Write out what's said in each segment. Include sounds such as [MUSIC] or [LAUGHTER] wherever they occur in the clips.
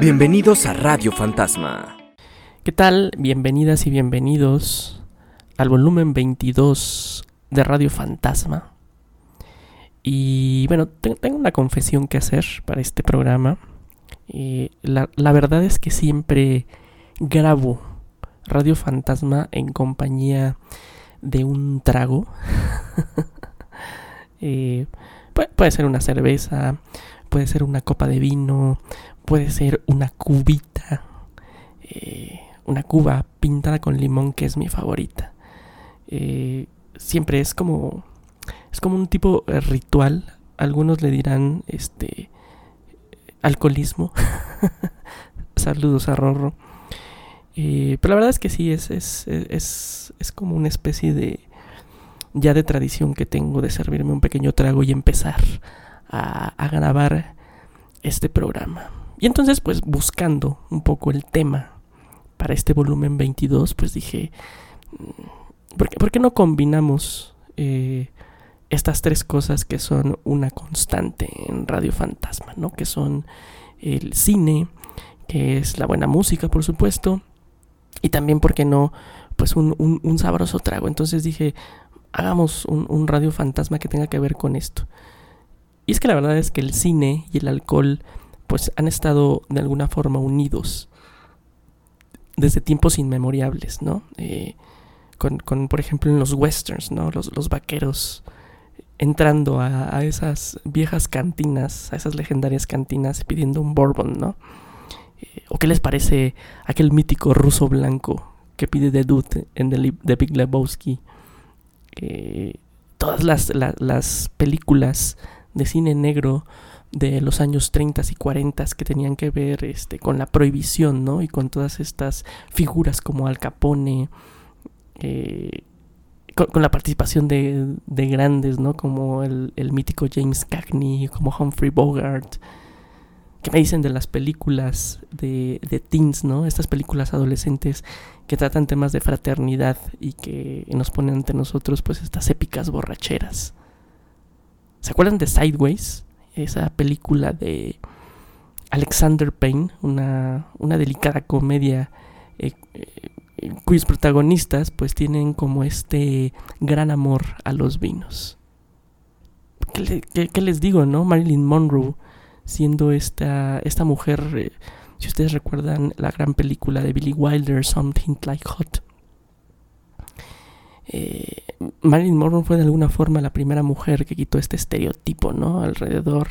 Bienvenidos a Radio Fantasma. ¿Qué tal? Bienvenidas y bienvenidos al volumen 22 de Radio Fantasma. Y bueno, tengo una confesión que hacer para este programa. Eh, la, verdad es que siempre grabo Radio Fantasma en compañía de un trago. [LAUGHS] eh, puede, ser una cerveza, puede ser una copa de vino, puede ser una cubita, eh, una cuba pintada con limón que es mi favorita. Eh, siempre es como es como un tipo eh, ritual. Algunos le dirán este alcoholismo. [LAUGHS] Saludos a Rorro. Pero la verdad es que sí, es, es, es, es como una especie de ya de tradición que tengo de servirme un pequeño trago y empezar a, grabar este programa. Y entonces, pues buscando un poco el tema para este volumen 22, pues dije, mm, ¿por qué, por qué no combinamos eh, estas tres cosas que son una constante en Radio Fantasma, ¿no? Que son el cine, que es la buena música, por supuesto, y también, ¿por qué no? Pues un, un, un sabroso trago. Entonces dije, hagamos un, un Radio Fantasma que tenga que ver con esto. Y es que la verdad es que el cine y el alcohol pues han estado de alguna forma unidos desde tiempos inmemorables, ¿no? Eh, con, con, por ejemplo, en los westerns, ¿no? Los, los vaqueros entrando a, a, esas viejas cantinas, a esas legendarias cantinas pidiendo un bourbon, ¿no? Eh, ¿O qué les parece aquel mítico ruso blanco que pide The Dude en The, The Big Lebowski? Todas las, la, las películas de cine negro de los años 30 y 40 que tenían que ver este, con la prohibición, ¿no? Y con todas estas figuras como Al Capone, eh, con, la participación de, de, grandes, ¿no? Como el, el, mítico James Cagney, como Humphrey Bogart. ¿Qué me dicen de las películas de, de teens, ¿no? Estas películas adolescentes que tratan temas de fraternidad y que nos ponen ante nosotros, pues, estas épicas borracheras. ¿Se acuerdan de Sideways? esa película de Alexander Payne, una, una delicada comedia eh, eh, cuyos protagonistas pues tienen como este gran amor a los vinos. ¿Qué, le, qué, qué les digo, no? Marilyn Monroe siendo esta, esta mujer, eh, si ustedes recuerdan la gran película de Billy Wilder, Something Like Hot. Eh, Marilyn Monroe fue de alguna forma la primera mujer que quitó este estereotipo, ¿no? Alrededor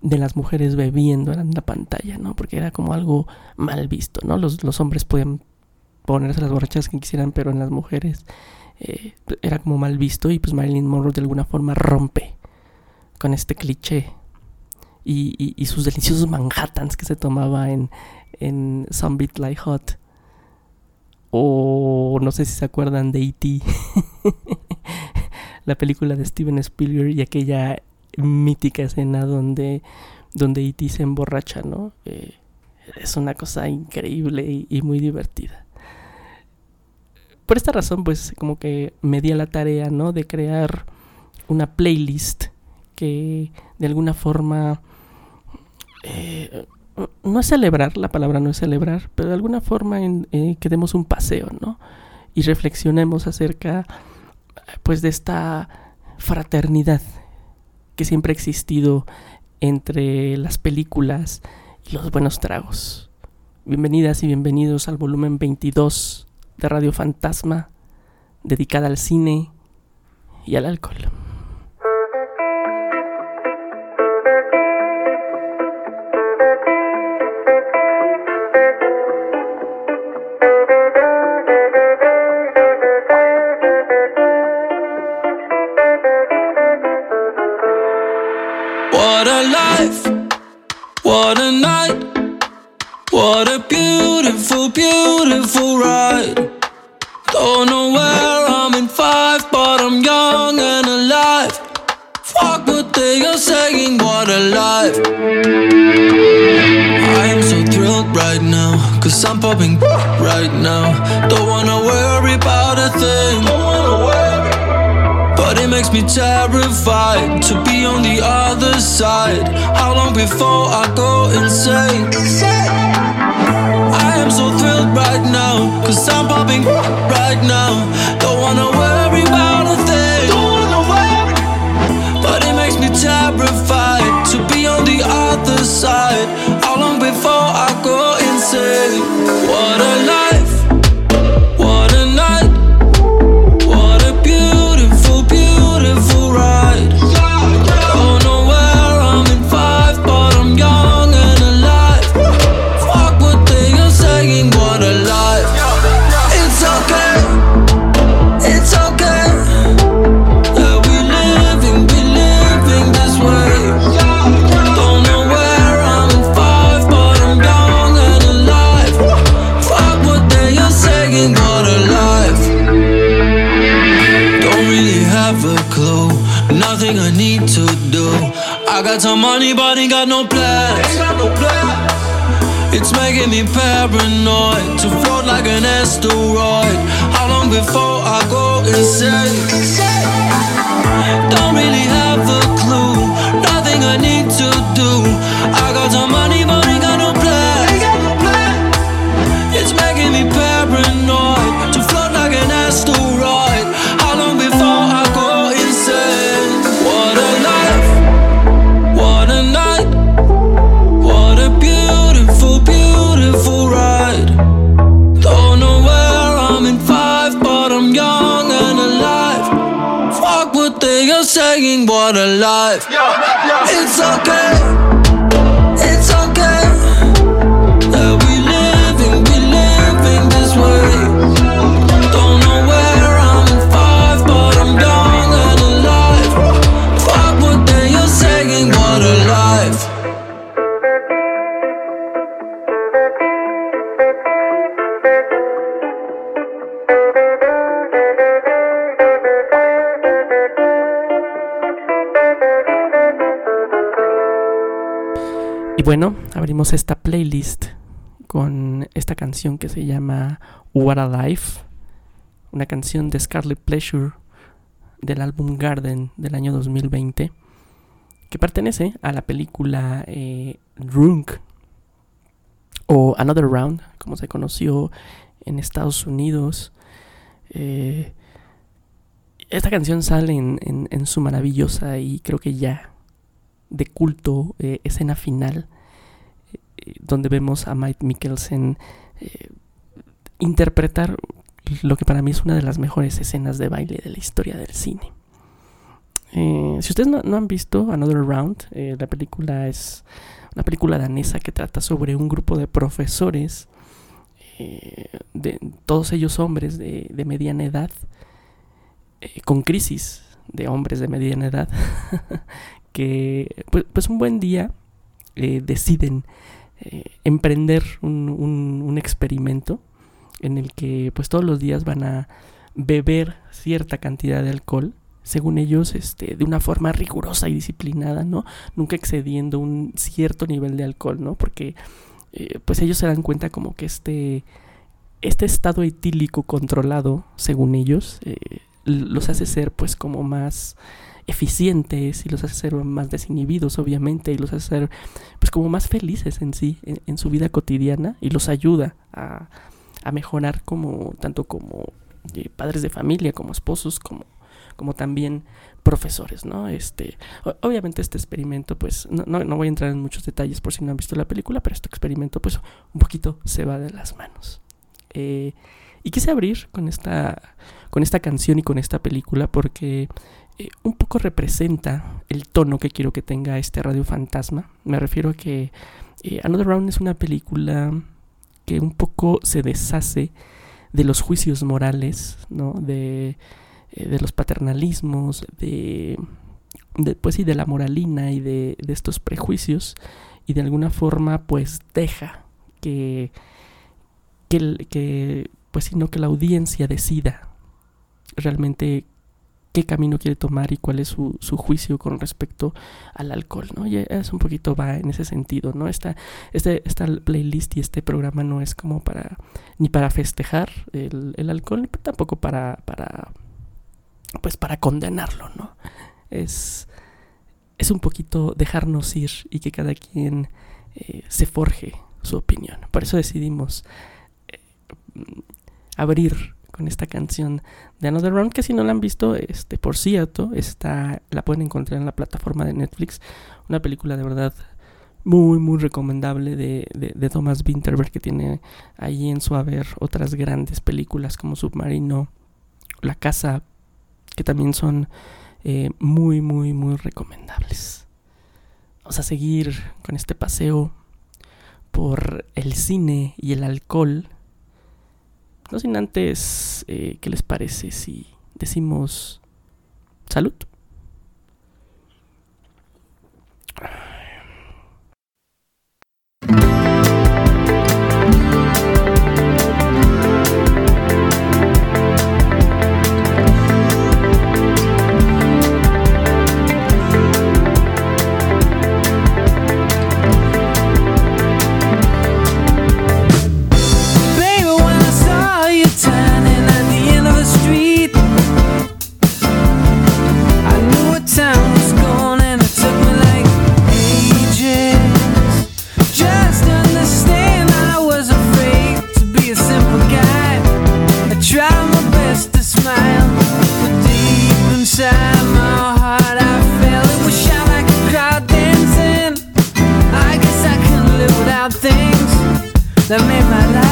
de las mujeres bebiendo en la pantalla, ¿no? Porque era como algo mal visto, ¿no? Los, hombres podían ponerse las borrachas que quisieran, pero en las mujeres eh, era como mal visto y pues Marilyn Monroe de alguna forma rompe con este cliché y, y, y sus deliciosos Manhattans que se tomaba en, en Some Beat Like Hot o no sé si se acuerdan de E.T. [LAUGHS] la película de Steven Spielberg y aquella mítica escena donde donde E.T. se emborracha, ¿no? Eh, es una cosa increíble y, y, muy divertida. Por esta razón, pues como que me di a la tarea, ¿no? De crear una playlist que de alguna forma eh, no es celebrar, la palabra no es celebrar, pero de alguna forma en, eh, que demos un paseo, ¿no? Y reflexionemos acerca, pues, de esta fraternidad que siempre ha existido entre las películas y los buenos tragos. Bienvenidas y bienvenidos al volumen 22 de Radio Fantasma, dedicada al cine y al alcohol. What a life, what a night, what a beautiful, beautiful ride. Don't know where I'm in five, but I'm young and alive. Fuck what they are saying, what a life. I am so thrilled right now, cause I'm popping right now. Don't wanna worry about a thing, terrified to be on the other side. How long before I go insane? I am so thrilled right now, cause I'm popping right now. Don't wanna me paranoid to float like an asteroid. How long before I go insane? Don't really have a saying, what a life. It's okay, esta playlist con esta canción que se llama What a Life, una canción de Scarlet Pleasure del álbum Garden del año 2020, que pertenece a la película eh, Drunk o Another Round, como se conoció en Estados Unidos. Eh, esta canción sale en, su maravillosa y creo que ya de culto eh, escena final donde vemos a Mike Mikkelsen eh, interpretar lo que para mí es una de las mejores escenas de baile de la historia del cine. Eh, si ustedes no, han visto Another Round, eh, la película es una película danesa que trata sobre un grupo de profesores, de, todos ellos hombres de, mediana edad, con crisis de hombres de mediana edad, [LAUGHS] que pues, pues un buen día deciden eh, emprender un, un- experimento en el que pues todos los días van a beber cierta cantidad de alcohol según ellos este de una forma rigurosa y disciplinada no nunca excediendo un cierto nivel de alcohol no porque eh, pues ellos se dan cuenta como que este este estado etílico controlado según ellos eh, los hace ser pues como más eficientes y los hace ser más desinhibidos obviamente y los hace ser pues como más felices en sí en, su vida cotidiana y los ayuda a, a mejorar como tanto como eh, padres de familia como esposos como como también profesores, ¿no? Este, obviamente este experimento, pues, no, no, no voy a entrar en muchos detalles por si no han visto la película, pero este experimento, pues, un poquito se va de las manos. Eh, y quise abrir con esta, con esta canción y con esta película porque eh, un poco representa el tono que quiero que tenga este Radio Fantasma. Me refiero a que eh, Another Round es una película que un poco se deshace de los juicios morales, ¿no? De, eh, de los paternalismos, de, pues de la moralina y de, de estos prejuicios y de alguna forma pues deja que, que, que pues sí, no que la audiencia decida realmente qué camino quiere tomar y cuál es su, su juicio con respecto al alcohol, ¿no? Y es un poquito va en ese sentido, ¿no? Esta, este, esta playlist y este programa no es como para, ni para festejar el, el alcohol, ni tampoco para, para, pues para condenarlo, ¿no? es, es un poquito dejarnos ir y que cada quien eh, se forje su opinión. Por eso decidimos eh, abrir con esta canción de Another Round, que si no la han visto, este, por cierto, está, la pueden encontrar en la plataforma de Netflix. Una película de verdad muy, muy recomendable de, de, Thomas Winterberg, que tiene ahí en su haber otras grandes películas como Submarino, La Casa, que también son eh, muy, muy, muy recomendables. Vamos a seguir con este paseo por el cine y el alcohol. No sin antes, eh, ¿qué les parece si decimos salud? That made my life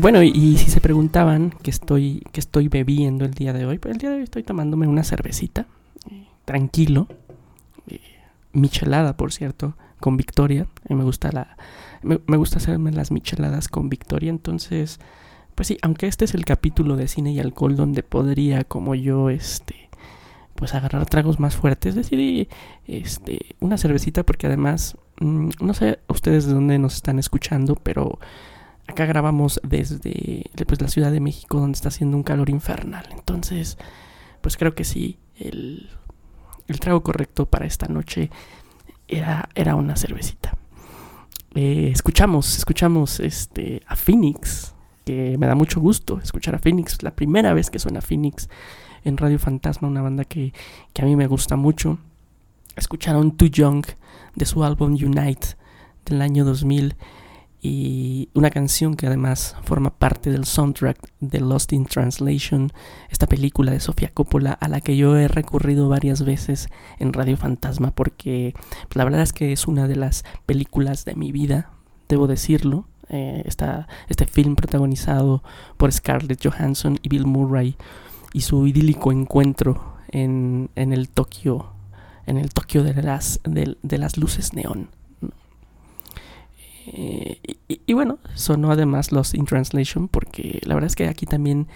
Bueno, y, si se preguntaban qué estoy, que estoy bebiendo el día de hoy, pues el día de hoy estoy tomándome una cervecita, eh, tranquilo, eh, michelada, por cierto, con Victoria. A mí me gusta la, me, gusta hacerme las micheladas con Victoria, entonces, pues sí, aunque este es el capítulo de cine y alcohol donde podría, como yo, este, pues agarrar tragos más fuertes, decidí, este, una cervecita porque además, mm, no sé ustedes de dónde nos están escuchando, pero Acá grabamos desde pues, la Ciudad de México, donde está haciendo un calor infernal. Entonces, pues creo que sí, el, trago correcto para esta noche era, era una cervecita. Eh, escuchamos, escuchamos este, a Phoenix, que me da mucho gusto escuchar a Phoenix. La primera vez que suena Phoenix en Radio Fantasma, una banda que, que a mí me gusta mucho. Escucharon Too Young de su álbum Unite del año 2000 y una canción que además forma parte del soundtrack de Lost in Translation, esta película de Sofía Coppola a la que yo he recurrido varias veces en Radio Fantasma porque la verdad es que es una de las películas de mi vida, debo decirlo. Eh, este film protagonizado por Scarlett Johansson y Bill Murray y su idílico encuentro en, en el Tokio en el Tokio de las, de, de las luces neón. Eh, y, bueno, sonó además Lost in Translation porque la verdad es que aquí también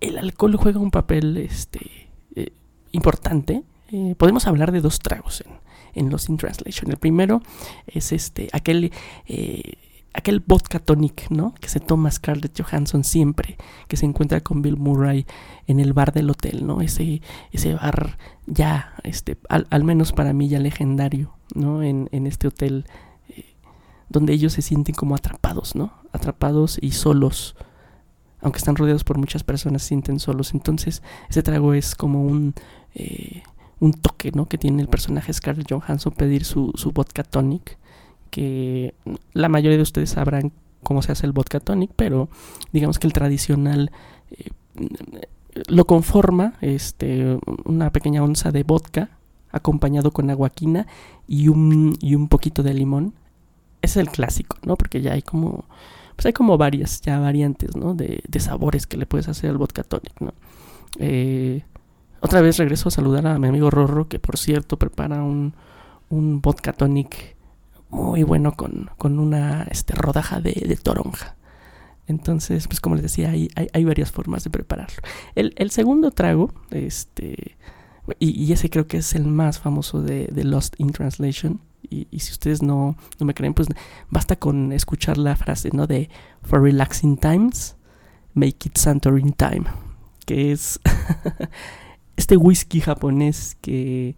el alcohol juega un papel este, eh, importante. Eh, podemos hablar de dos tragos en, en Lost in Translation. El primero es este aquel aquel vodka tonic, ¿no? Que se toma Scarlett Johansson siempre, que se encuentra con Bill Murray en el bar del hotel, ¿no? Ese, ese bar ya, este, al, menos para mí ya legendario, ¿no? En, en este hotel eh, donde ellos se sienten como atrapados, ¿no? Atrapados y solos. Aunque están rodeados por muchas personas, se sienten solos. Entonces, ese trago es como un... Eh, un toque, ¿no? Que tiene el personaje Scarlett Johansson pedir su, su vodka tonic que la mayoría de ustedes sabrán cómo se hace el vodka tonic, pero digamos que el tradicional eh, lo conforma este, una pequeña onza de vodka acompañado con aguaquina y un, y un poquito de limón. Es el clásico, ¿no? Porque ya hay como, pues hay como varias ya variantes, ¿no? De, de sabores que le puedes hacer al vodka tonic, ¿no? Eh, otra vez regreso a saludar a mi amigo Rorro, que por cierto prepara un, un vodka tonic muy bueno con, con una este, rodaja de, toronja. Entonces, pues como les decía, hay, hay, varias formas de prepararlo. El, el segundo trago, este, y, ese creo que es el más famoso de Lost in Translation. Y, si ustedes no, no me creen, pues basta con escuchar la frase, ¿no? De For relaxing times, make it Santorin time. Que es [LAUGHS] este whisky japonés que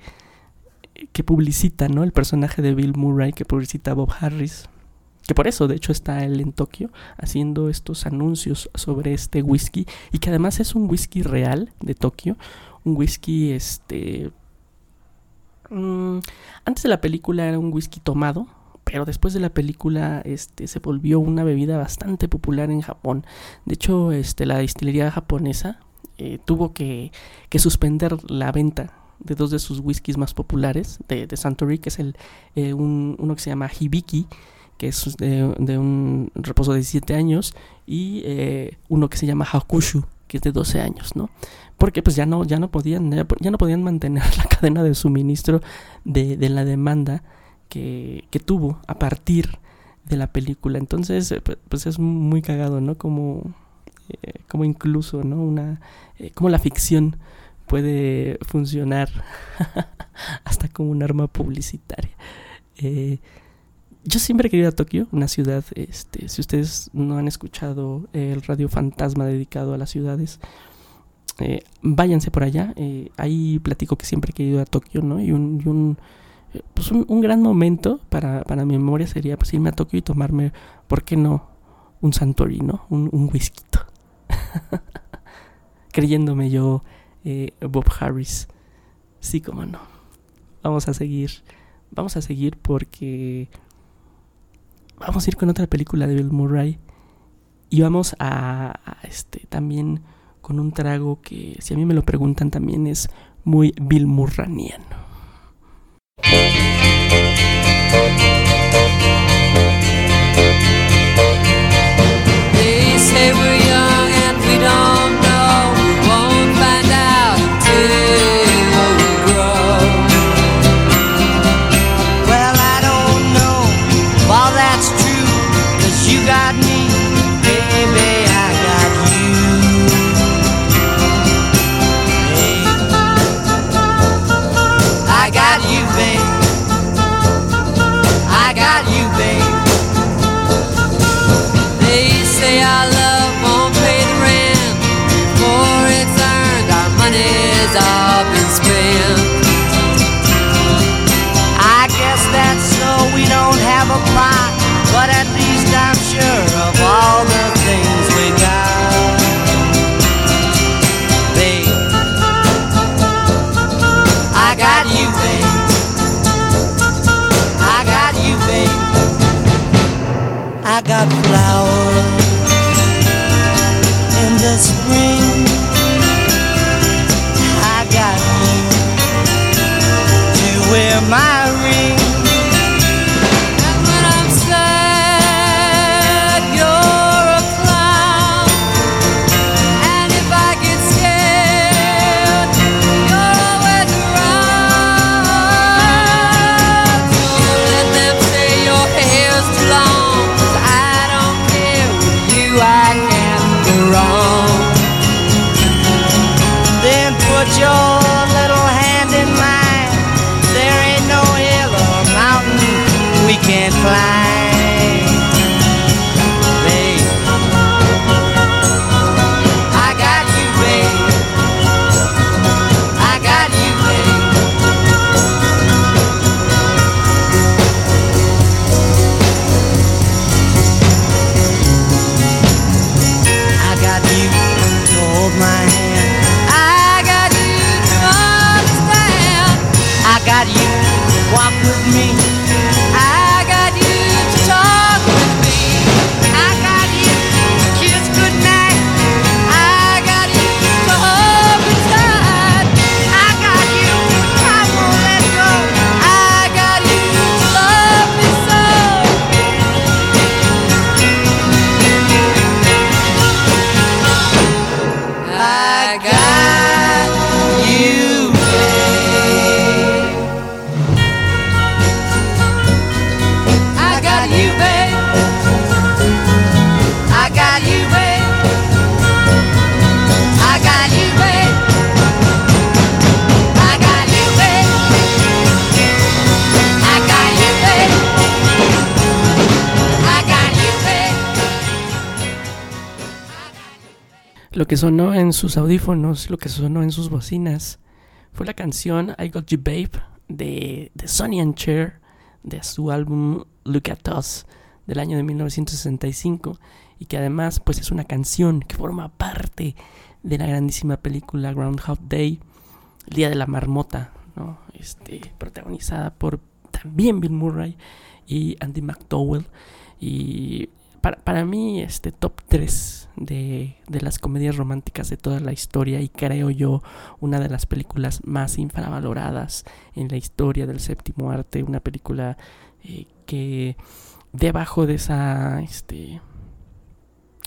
que publicita, ¿no? El personaje de Bill Murray que publicita Bob Harris. Que por eso, de hecho, está él en Tokio haciendo estos anuncios sobre este whisky. Y que además es un whisky real de Tokio. Un whisky, este... Mmm, antes de la película era un whisky tomado, pero después de la película este se volvió una bebida bastante popular en Japón. De hecho, este la distillería japonesa eh, tuvo que, que, suspender la venta de dos de sus whiskies más populares de, de Suntory, que es el, eh, un, uno que se llama Hibiki, que es de, de un reposo de 17 años, y eh, uno que se llama Hakushu, que es de 12 años, ¿no? Porque pues ya no, ya no podían, ya no podían mantener [LAUGHS] la cadena de suministro de, de la demanda que, que tuvo a partir de la película. Entonces, eh, pues es muy cagado, ¿no? Como, eh, como incluso, ¿no? Una, eh, como la ficción puede funcionar [LAUGHS] hasta como un arma publicitaria. Eh, yo siempre he querido a Tokio, una ciudad, este, si ustedes no han escuchado el radio fantasma dedicado a las ciudades, eh, váyanse por allá. Eh, ahí platico que siempre he querido a Tokio, ¿no? Y un, un pues un, gran momento para, para mi memoria sería pues irme a Tokio y tomarme, ¿por qué no? Un Santori, ¿no? Un, un whisky. [LAUGHS] Creyéndome yo eh, Bob Harris. Sí, como no. Vamos a seguir. Vamos a seguir porque vamos a ir con otra película de Bill Murray y vamos a, este también con un trago que si a mí me lo preguntan también es muy Bill sonó en sus audífonos, lo que sonó en sus bocinas, fue la canción I Got You Babe de, de Sonny and Cher de su álbum Look at Us del año de 1965 y que además pues es una canción que forma parte de la grandísima película Groundhog Day, El Día de la Marmota, ¿no? este, protagonizada por también Bill Murray y Andy McDowell para, para mí, este top 3 de, de las comedias románticas de toda la historia y creo yo una de las películas más infravaloradas en la historia del séptimo arte, una película eh, que debajo de esa, este,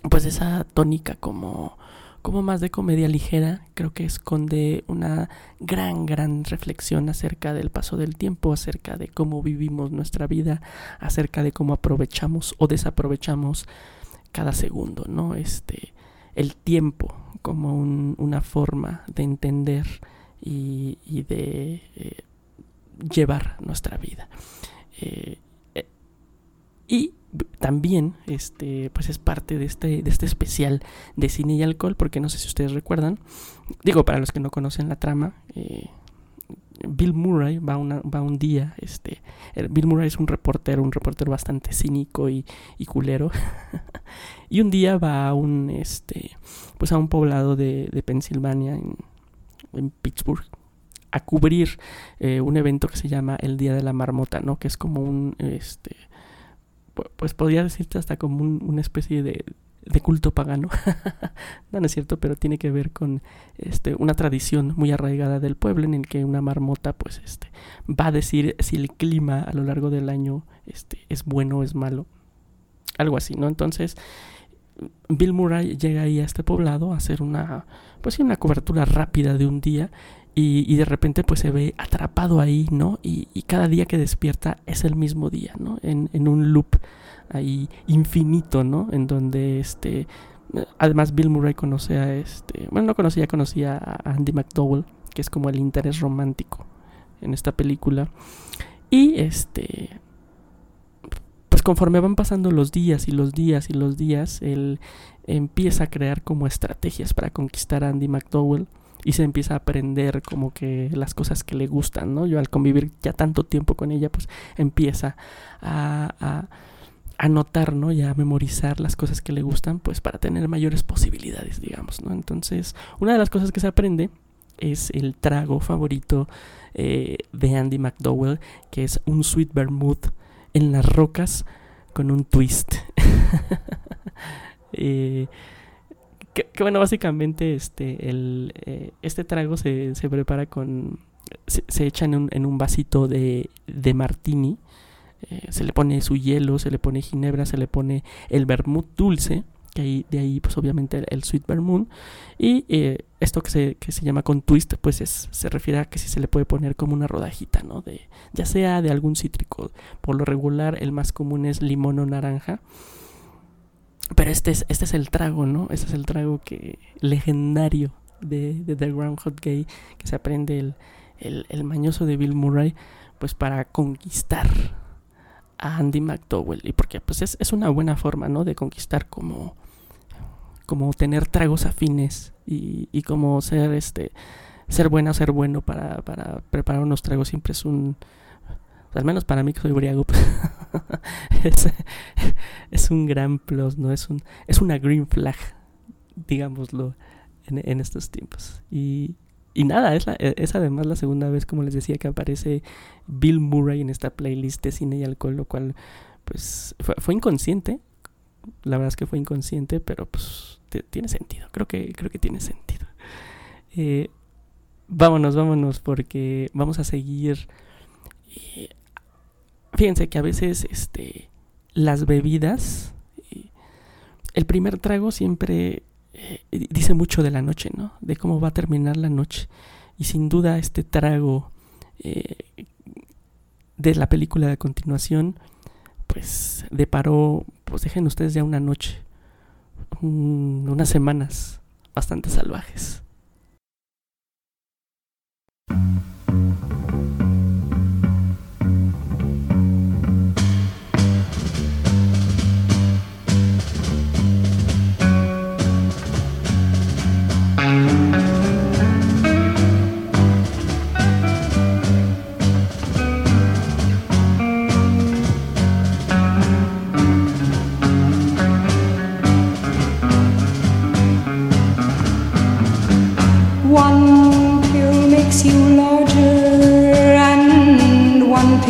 pues esa tónica como, como más de comedia ligera, creo que esconde una gran, gran reflexión acerca del paso del tiempo, acerca de cómo vivimos nuestra vida, acerca de cómo aprovechamos o desaprovechamos cada segundo, ¿no? Este, el tiempo como un- una forma de entender y, y de eh, llevar nuestra vida. Eh, eh, y b- también este pues es parte de este de este especial de cine y alcohol porque no sé si ustedes recuerdan digo para los que no conocen la trama eh, Bill Murray va, una- va un día este Bill Murray es un reportero un reportero bastante cínico y, y culero [LAUGHS] y un día va a un este pues a un poblado de, de Pensilvania en, en Pittsburgh a cubrir eh, un evento que se llama el Día de la Marmota, ¿no? Que es como un, este, pues podría decirte hasta como un- una especie de, de culto pagano. [LAUGHS] no, no es cierto, pero tiene que ver con este, una tradición muy arraigada del pueblo en el que una marmota, pues, este, va a decir si el clima a lo largo del año, este, es bueno o es malo. Algo así, ¿no? Entonces, Bill Murray llega ahí a este poblado a hacer una, pues una cobertura rápida de un día y, y de repente pues se ve atrapado ahí, ¿no? Y, cada día que despierta es el mismo día, ¿no? En, en un loop ahí infinito, ¿no? En donde este... Además Bill Murray conoce a este... Bueno, no conocía, conocía a Andy McDowell, que es como el interés romántico en esta película. Y este... Pues conforme van pasando los días y los días y los días, él empieza a crear como estrategias para conquistar a Andy McDowell y se empieza a aprender como que las cosas que le gustan, ¿no? Yo al convivir ya tanto tiempo con ella, pues empieza a, a, a notar, ¿no? Y a memorizar las cosas que le gustan, pues para tener mayores posibilidades, digamos, ¿no? Entonces, una de las cosas que se aprende es el trago favorito eh, de Andy McDowell, que es un sweet vermouth en las rocas con un twist. [LAUGHS] eh, que, que, bueno, básicamente este, el, eh, este trago se, se prepara con... Se, se echa en un, en un, vasito de, de martini. Eh, se le pone su hielo, se le pone ginebra, se le pone el vermouth dulce. Que ahí, de ahí, pues obviamente el, el sweet vermouth. Y eh, esto que se, que se llama con twist, pues es, se refiere a que si se le puede poner como una rodajita, ¿no? De, ya sea de algún cítrico. Por lo regular, el más común es limón o naranja. Pero este es, este es el trago, ¿no? Este es el trago que legendario de, de The Groundhog Day que se aprende el, el, el, mañoso de Bill Murray, pues para conquistar a Andy McDowell. Y porque pues es, es una buena forma, ¿no? De conquistar como, como tener tragos afines y, y como ser este ser buena ser bueno para, para preparar unos tragos siempre es un al menos para mí que soy briago pues, [LAUGHS] es, es, un gran plus no es un es una green flag digámoslo, en, estos tiempos. Y, y nada, es, e- es además la segunda vez, como les decía, que aparece Bill Murray en esta playlist de cine y alcohol, lo cual, pues, fue, fue inconsciente. La verdad es que fue inconsciente, pero pues tiene sentido. Creo que, creo que tiene sentido. Eh, vámonos, vámonos, porque vamos a seguir. eh, fíjense que a veces, este, las bebidas, eh, el primer trago siempre eh, dice mucho de la noche, ¿no? De cómo va a terminar la noche. Y sin duda este trago eh, de la película de continuación, pues deparó, pues dejen ustedes ya una noche, un- unas semanas bastante salvajes.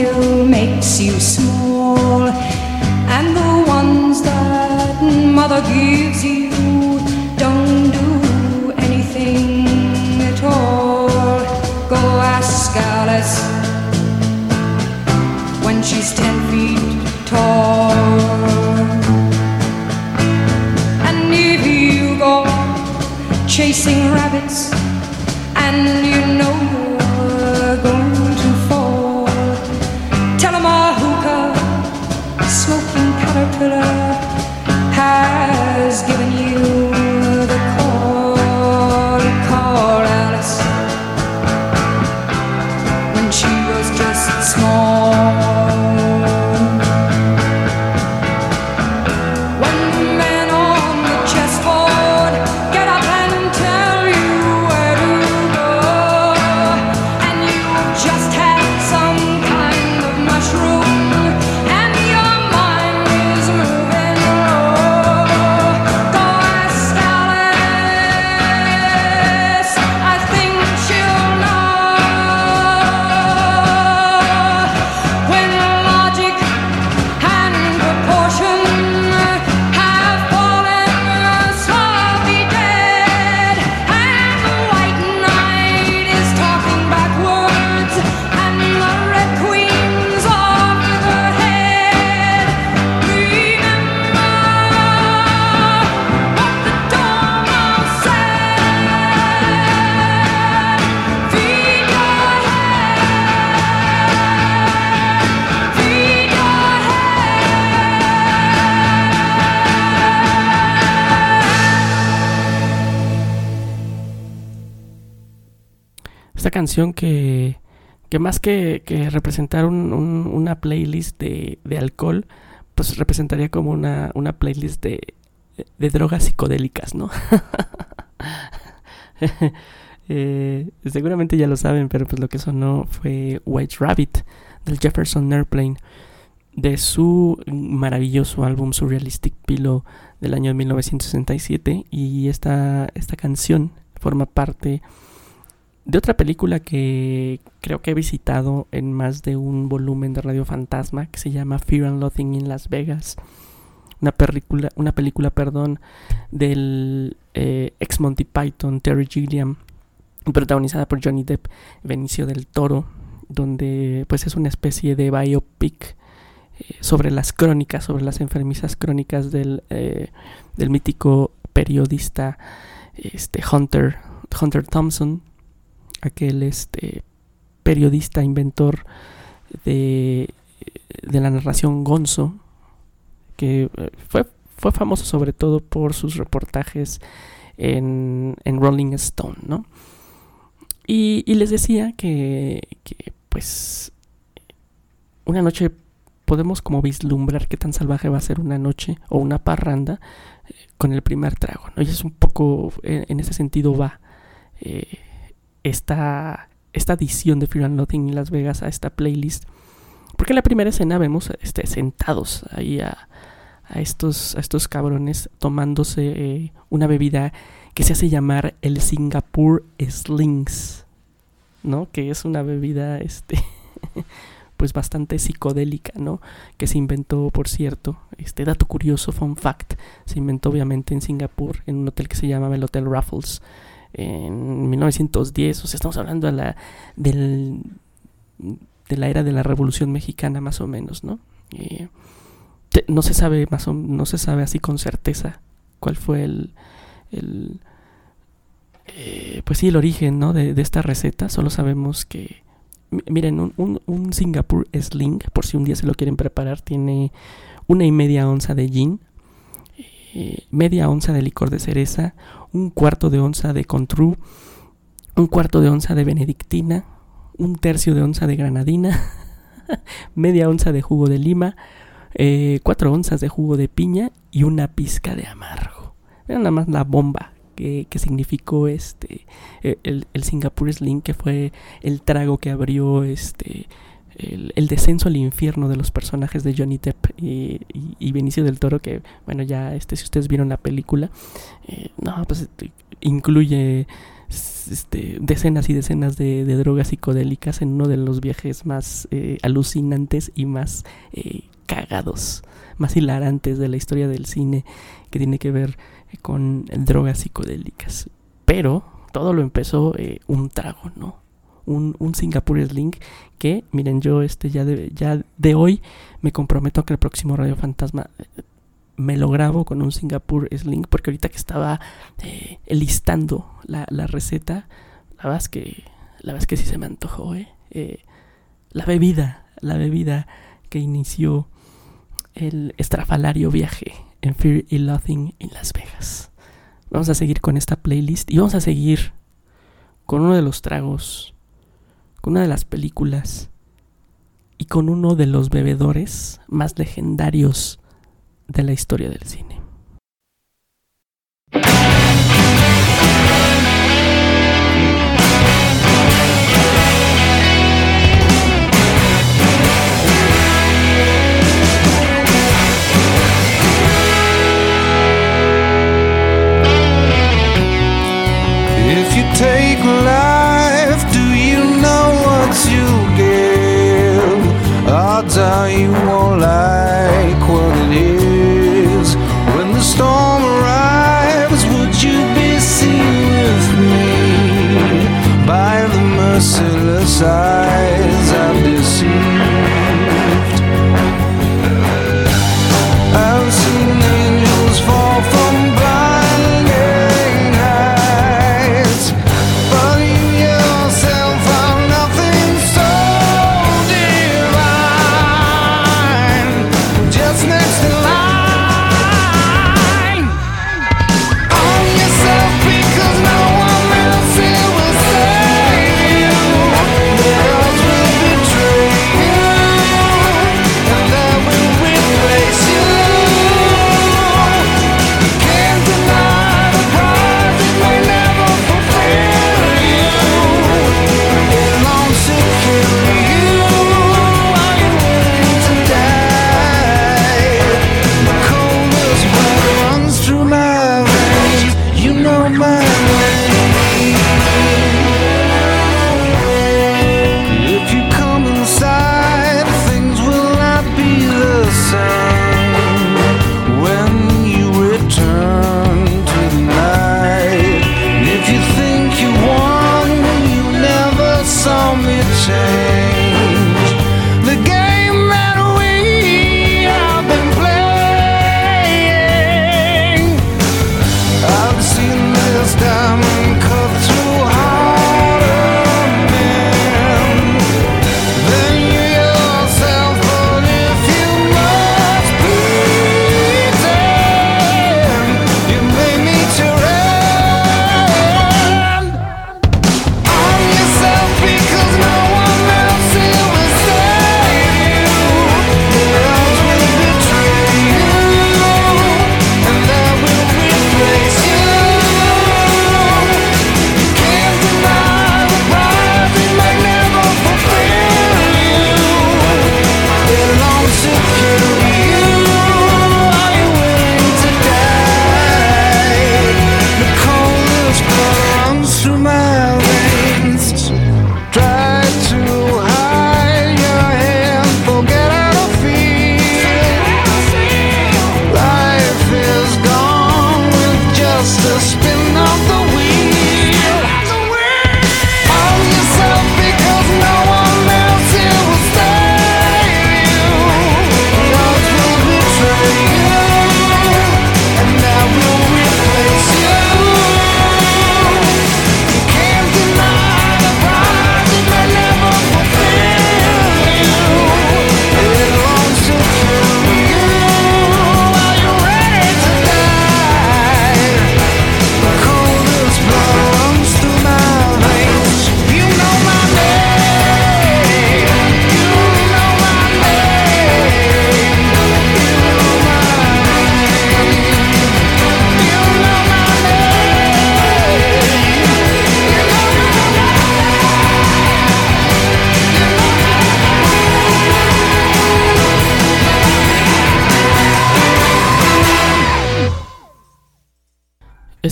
Pill makes you small. And the ones that mother gives you don't do anything at all. Go ask Alice when she's ten feet tall. And if you go chasing rabbits and que, más que, representar un- un- una playlist de, alcohol, pues representaría como una, una playlist de, de drogas psicodélicas, ¿no? [LAUGHS] Eh, seguramente ya lo saben, pero pues lo que sonó fue White Rabbit del Jefferson Airplane de su maravilloso álbum Surrealistic Pillow del año 1967 y esta, esta canción forma parte de otra película que creo que he visitado en más de un volumen de Radio Fantasma que se llama Fear and Loathing in Las Vegas. Una película, una película perdón, del eh, ex Monty Python Terry Gilliam, protagonizada por Johnny Depp, Benicio del Toro, donde pues es una especie de biopic eh, sobre las crónicas, sobre las enfermizas crónicas del, eh, del mítico periodista este, Hunter, Hunter Thompson, aquel este, periodista inventor de, de la narración gonzo, que eh, fue, fue famoso sobre todo por sus reportajes en, en Rolling Stone, ¿no? Y, y les decía que, que, pues, una noche podemos como vislumbrar qué tan salvaje va a ser una noche o una parranda eh, con el primer trago, ¿no? Y es un poco, en, ese sentido va eh, esta, esta adición de Fear and Loathing en Las Vegas a esta playlist. Porque en la primera escena vemos este, sentados ahí a, a estos, a estos cabrones tomándose eh, una bebida que se hace llamar el Singapore Slings, ¿no? Que es una bebida, este, [LAUGHS] pues bastante psicodélica, ¿no? Que se inventó, por cierto, este dato curioso, fun fact, se inventó obviamente en Singapur, en un hotel que se llamaba el Hotel Raffles, en 1910, o sea, estamos hablando de la, del, de la era de la Revolución Mexicana, más o menos, ¿no? Eh, no se sabe más o no se sabe así con certeza cuál fue el, eh, pues sí el origen ¿no? de, esta receta solo sabemos que mi- miren un, un, un Singapore Sling por si un día se lo quieren preparar tiene una y media onza de gin eh, media onza de licor de cereza un cuarto de onza de contru un cuarto de onza de benedictina un tercio de onza de granadina [LAUGHS] media onza de jugo de lima eh, 4 onzas de jugo de piña y una pizca de amargo. Era nada más la bomba que, que significó este eh, el, el Singapore Sling, que fue el trago que abrió este el, descenso al infierno de los personajes de Johnny Depp y, y- Benicio del Toro, que bueno, ya este si ustedes vieron la película, eh, no, pues este, incluye este, decenas y decenas de, de drogas psicodélicas en uno de los viajes más eh, alucinantes y más eh, cagados, más hilarantes de la historia del cine que tiene que ver con drogas psicodélicas. Pero todo lo empezó eh, un trago, ¿no? Un, un Singapore Sling que, miren, yo este ya de, ya de hoy me comprometo a que el próximo Radio Fantasma eh, me lo grabo con un Singapore Sling porque ahorita que estaba eh, listando la, la receta, la verdad es que la verdad que sí se me antojó, ¿eh? Eh, la bebida, la bebida que inició el estrafalario viaje en Fear y Loathing en Las Vegas. Vamos a seguir con esta playlist y vamos a seguir con uno de los tragos, con una de las películas y con uno de los bebedores más legendarios de la historia del cine.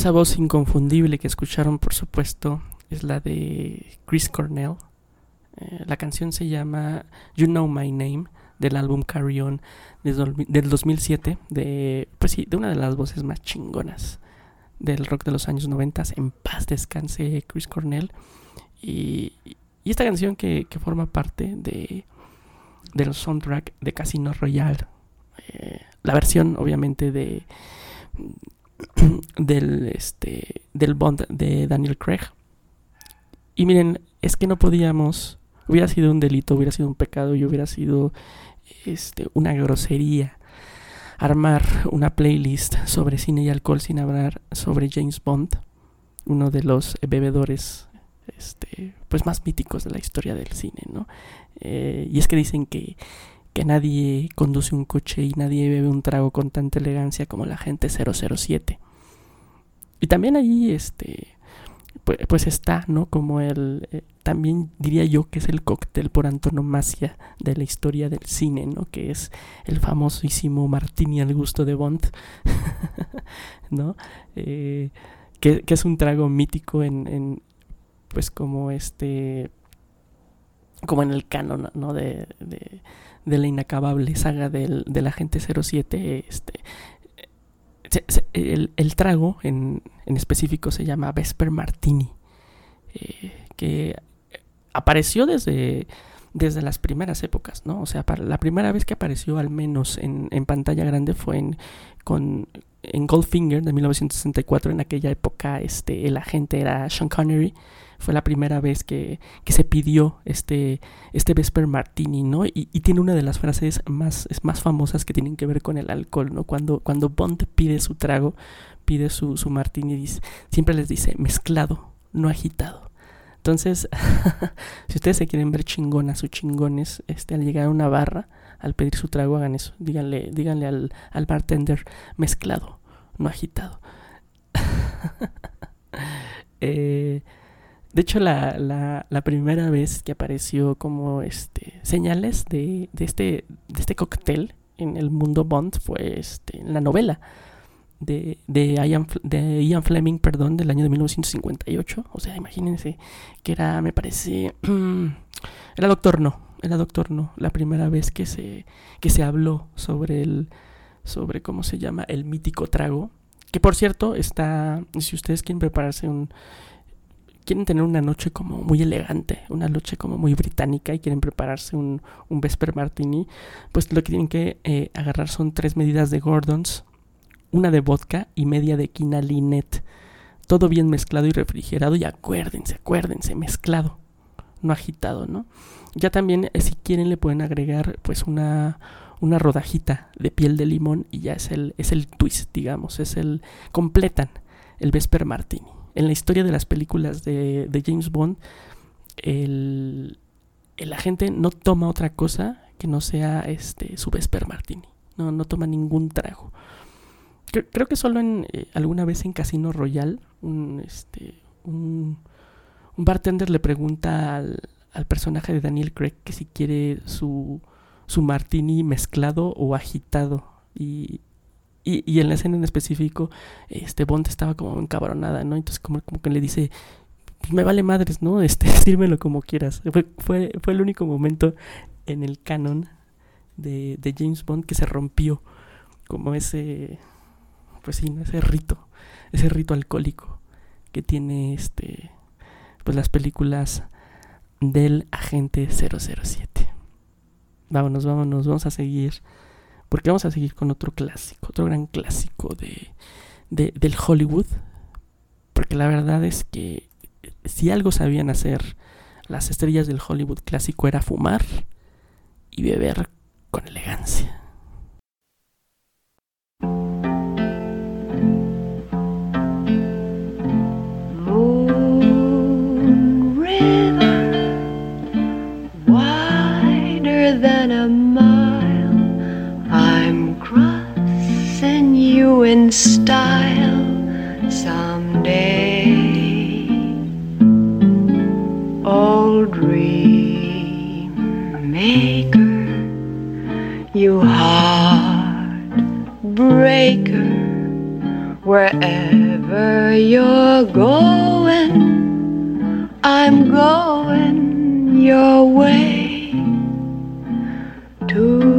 Esa voz inconfundible que escucharon, por supuesto, es la de Chris Cornell. Eh, la canción se llama You Know My Name del álbum Carry On del 2007, de, pues sí, de una de las voces más chingonas del rock de los años 90. En paz descanse Chris Cornell. Y, y esta canción que, que forma parte de, del soundtrack de Casino Royale. Eh, la versión, obviamente, de [COUGHS] del este del Bond de Daniel Craig. Y miren, es que no podíamos, hubiera sido un delito, hubiera sido un pecado y hubiera sido este una grosería armar una playlist sobre cine y alcohol sin hablar sobre James Bond, uno de los bebedores este pues más míticos de la historia del cine, ¿no? Eh, y es que dicen que nadie conduce un coche y nadie bebe un trago con tanta elegancia como la gente 007. Y también ahí, este, pues, pues está, ¿no? Como el, eh, también diría yo que es el cóctel por antonomasia de la historia del cine, ¿no? Que es el famosísimo Martini al gusto de Bond, [LAUGHS] ¿no? Eh, que, que es un trago mítico en, en, pues como este, como en el canon, ¿no? De, de, de la inacabable saga del, de la gente 07, este, el, el trago en, en específico se llama Vesper Martini, eh, que apareció desde, desde las primeras épocas, ¿no? O sea, para la primera vez que apareció al menos en, en pantalla grande fue en, con, en Goldfinger de 1964, en aquella época este, el agente era Sean Connery, fue la primera vez que, que se pidió este, este Vesper Martini, ¿no? Y, y tiene una de las frases más, más famosas que tienen que ver con el alcohol, ¿no? Cuando, cuando Bond pide su trago, pide su, su Martini, dice, siempre les dice mezclado, no agitado. Entonces, [LAUGHS] si ustedes se quieren ver chingonas o chingones, este, al llegar a una barra, al pedir su trago, hagan eso. Díganle, díganle al, al bartender mezclado, no agitado. [LAUGHS] eh, de hecho, la, la, la, primera vez que apareció como este señales de, de, este, de este cóctel en el mundo Bond fue este, en la novela de, de, Ian, de Ian Fleming, perdón, del año de 1958. O sea, imagínense que era, me parece, [CLEARS THROAT] era Doctor No, era Doctor No, la primera vez que se, que se habló sobre el, sobre cómo se llama, el mítico trago. Que por cierto, está, si ustedes quieren prepararse un, quieren tener una noche como muy elegante, una noche como muy británica y quieren prepararse un, un Vesper Martini, pues lo que tienen que eh, agarrar son tres medidas de Gordons, una de vodka y media de quina Linet. Todo bien mezclado y refrigerado y acuérdense, acuérdense, mezclado, no agitado, ¿no? Ya también, eh, si quieren, le pueden agregar pues una, una rodajita de piel de limón y ya es el, es el twist, digamos, es el, completan el Vesper Martini en la historia de las películas de, de James Bond, el, el, agente no toma otra cosa que no sea este su Vesper Martini. No, no toma ningún trago. Creo, creo que solo en eh, alguna vez en Casino Royal, un, este, un, un bartender le pregunta al, al, personaje de Daniel Craig que si quiere su, su martini mezclado o agitado. Y, y, en la escena en específico, este Bond estaba como encabronada, ¿no? Entonces como, como que le dice, pues me vale madres, ¿no? [LAUGHS] Este, sírvelo como quieras. Fue, fue, fue el único momento en el canon de, de, James Bond que se rompió como ese, pues sí, ese rito. ese rito alcohólico que tiene este pues las películas del agente 007. Vámonos, vámonos, vamos a seguir porque vamos a seguir con otro clásico, otro gran clásico de, de del Hollywood, porque la verdad es que si algo sabían hacer las estrellas del Hollywood clásico era fumar y beber con elegancia. Style someday. Old dream maker, you heartbreaker wherever you're going, I'm going your way. Two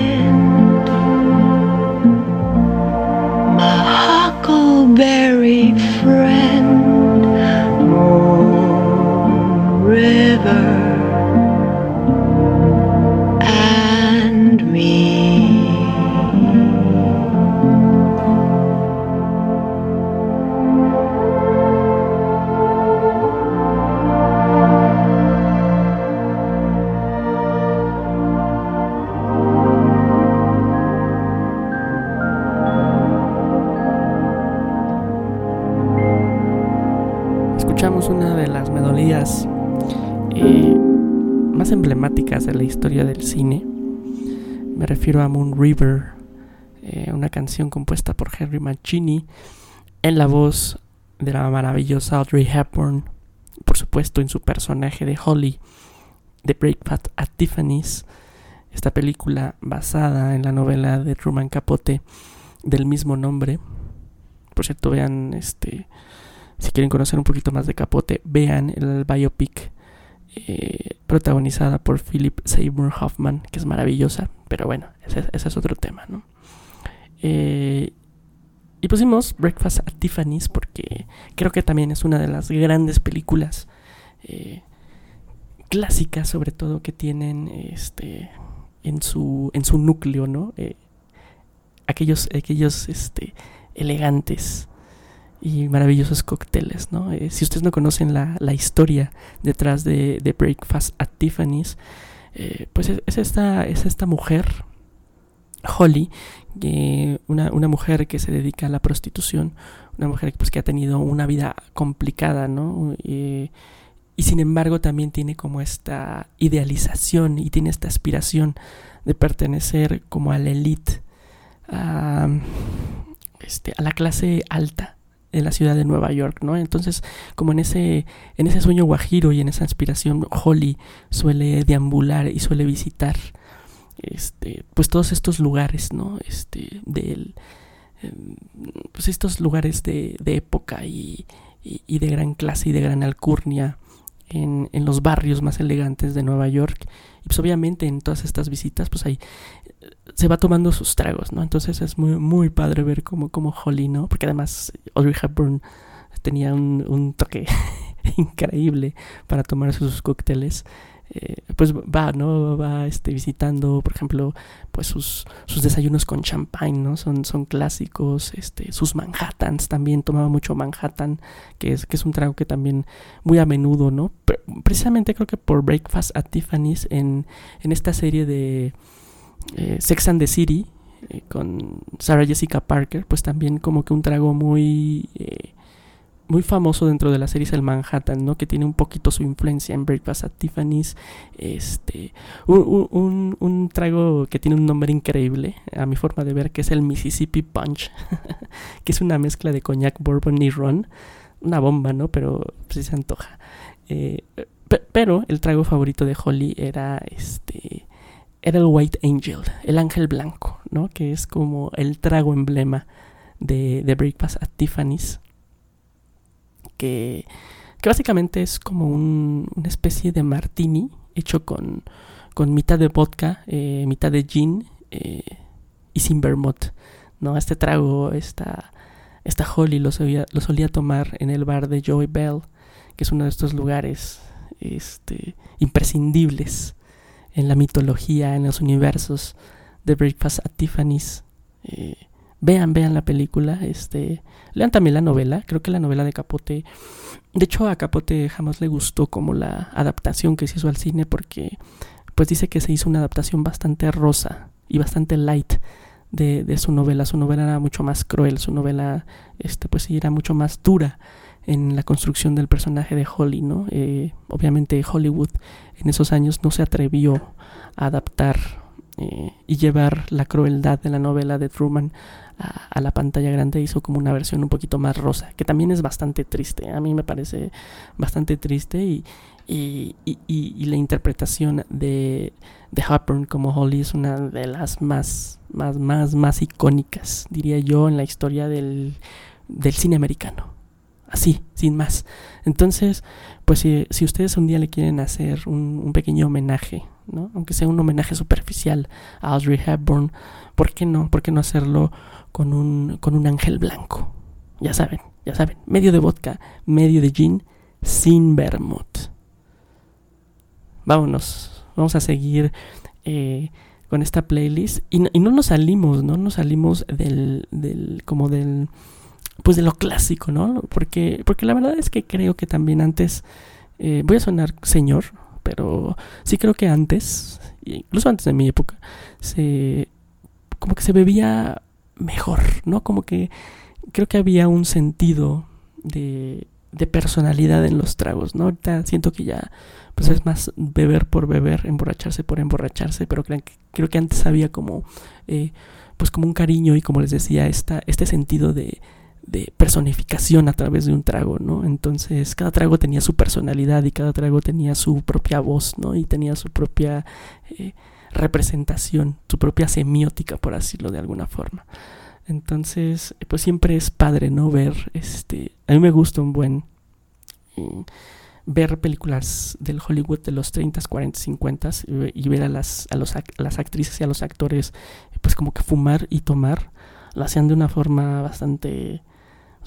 Emblemáticas de la historia del cine. Me refiero a Moon River, eh, una canción compuesta por Henry Mancini en la voz de la maravillosa Audrey Hepburn, por supuesto en su personaje de Holly de Breakfast at Tiffany's, esta película basada en la novela de Truman Capote del mismo nombre. Por cierto, vean este si quieren conocer un poquito más de Capote, vean el biopic eh, protagonizada por Philip Seymour Hoffman, que es maravillosa, pero bueno, ese, es otro tema, ¿no? Eh, y pusimos Breakfast at Tiffany's porque creo que también es una de las grandes películas eh, clásicas, sobre todo, que tienen este en su, en su núcleo, ¿no? Aquellos, aquellos este, elegantes y maravillosos cócteles, ¿no? Eh, si ustedes no conocen la, la historia detrás de, Breakfast at Tiffany's, eh, pues es, es, esta, es esta mujer, Holly, que una, una, mujer que se dedica a la prostitución, una mujer pues, que ha tenido una vida complicada, ¿no? Eh, y sin embargo también tiene como esta idealización y tiene esta aspiración de pertenecer como a la elite, a, este, a la clase alta en la ciudad de Nueva York, ¿no? Entonces, como en ese, en ese sueño guajiro y en esa inspiración, Holly suele deambular y suele visitar, este, pues todos estos lugares, ¿no? Este, del, pues estos lugares de, de época y, y, y, de gran clase y de gran alcurnia en, en, los barrios más elegantes de Nueva York. Y pues obviamente en todas estas visitas, pues ahí se va tomando sus tragos, ¿no? Entonces es muy, muy padre ver cómo, cómo Holly, ¿no? Porque además Audrey Hepburn tenía un, un toque [LAUGHS] increíble para tomarse sus cócteles. Eh, pues va, ¿no? Va este, visitando, por ejemplo, pues sus, sus desayunos con champagne, ¿no? Son, son clásicos, este, sus Manhattans también, tomaba mucho Manhattan, que es, que es un trago que también muy a menudo, ¿no? Precisamente creo que por Breakfast at Tiffany's en, en esta serie de eh, Sex and the City, eh, con Sarah Jessica Parker, pues también como que un trago muy... Eh, muy famoso dentro de la serie es el Manhattan, ¿no? Que tiene un poquito su influencia en Breakfast at Tiffany's. Este, un, un, un trago que tiene un nombre increíble, a mi forma de ver, que es el Mississippi Punch, [LAUGHS] que es una mezcla de coñac, bourbon y ron. Una bomba, ¿no? Pero sí se antoja. Pe- pero el trago favorito de Holly era este era el White Angel, el ángel blanco, ¿no? Que es como el trago emblema de, de Breakfast at Tiffany's. Que, que básicamente es como un- una especie de martini hecho con, con mitad de vodka, eh, mitad de gin eh, y sin vermouth, ¿no? Este trago, esta, esta Holly lo solía, lo solía tomar en el bar de Joey Bell, que es uno de estos lugares este, imprescindibles en la mitología, en los universos de Breakfast at Tiffany's. Eh, vean, vean la película, este, lean también la novela, creo que la novela de Capote, de hecho a Capote jamás le gustó como la adaptación que se hizo al cine porque pues dice que se hizo una adaptación bastante rosa y bastante light de, de su novela, su novela era mucho más cruel, su novela este pues sí era mucho más dura en la construcción del personaje de Holly, ¿no? Eh, obviamente Hollywood en esos años no se atrevió a adaptar eh, y llevar la crueldad de la novela de Truman a, la pantalla grande hizo como una versión un poquito más rosa, que también es bastante triste. A mí me parece bastante triste y- y- y la interpretación de, de Hepburn como Holly es una de las más, más, más, más icónicas, diría yo, en la historia del, del cine americano. Así, sin más. Entonces, pues si, si ustedes un día le quieren hacer un, un pequeño homenaje, ¿no? Aunque sea un homenaje superficial a Audrey Hepburn, ¿por qué no? ¿Por qué no hacerlo con un, con un ángel blanco? Ya saben, ya saben. Medio de vodka, medio de gin, sin vermouth. Vámonos, vamos a seguir eh, con esta playlist. Y no, y no nos salimos, ¿no? Nos salimos del, del, como del, pues de lo clásico, ¿no? Porque, porque la verdad es que creo que también antes, eh, voy a sonar señor, pero sí creo que antes, incluso antes de mi época, se, como que se bebía mejor, ¿no? Como que creo que había un sentido de, de personalidad en los tragos, ¿no? Ahorita siento que ya, pues es más beber por beber, emborracharse por emborracharse, pero creo que, creo que antes había como, eh, pues como un cariño y como les decía, esta, este sentido de, de personificación a través de un trago, ¿no? Entonces cada trago tenía su personalidad y cada trago tenía su propia voz, ¿no? Y tenía su propia eh, representación, su propia semiótica, por decirlo de alguna forma. Entonces, pues siempre es padre, ¿no? Ver, este, a mí me gusta un buen eh, ver películas del Hollywood de los 30, 40, 50 y, ve- y ver a las, a, los, a las actrices y a los actores, pues como que fumar y tomar, lo hacían de una forma bastante,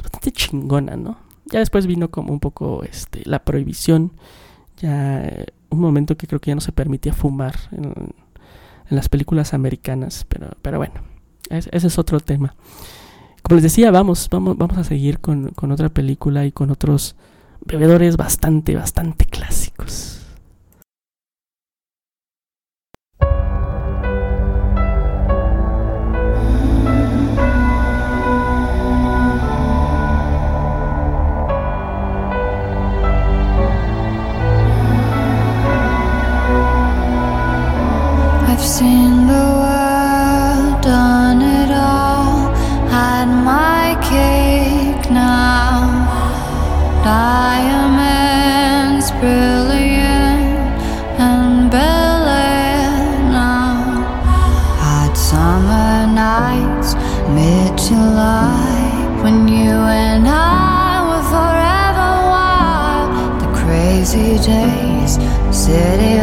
bastante chingona, ¿no? Ya después vino como un poco este, la prohibición, ya eh, un momento que creo que ya no se permitía fumar en, en las películas americanas, pero, pero bueno, es- ese es otro tema. Como les decía, vamos, vamos, vamos a seguir con, con otra película y con otros bebedores bastante, bastante clásicos. Seen the world, done it all, had my cake now. Diamonds brilliant and Bel-Air now. Hot summer nights, mid-July, when you and I were forever wild. The crazy days, city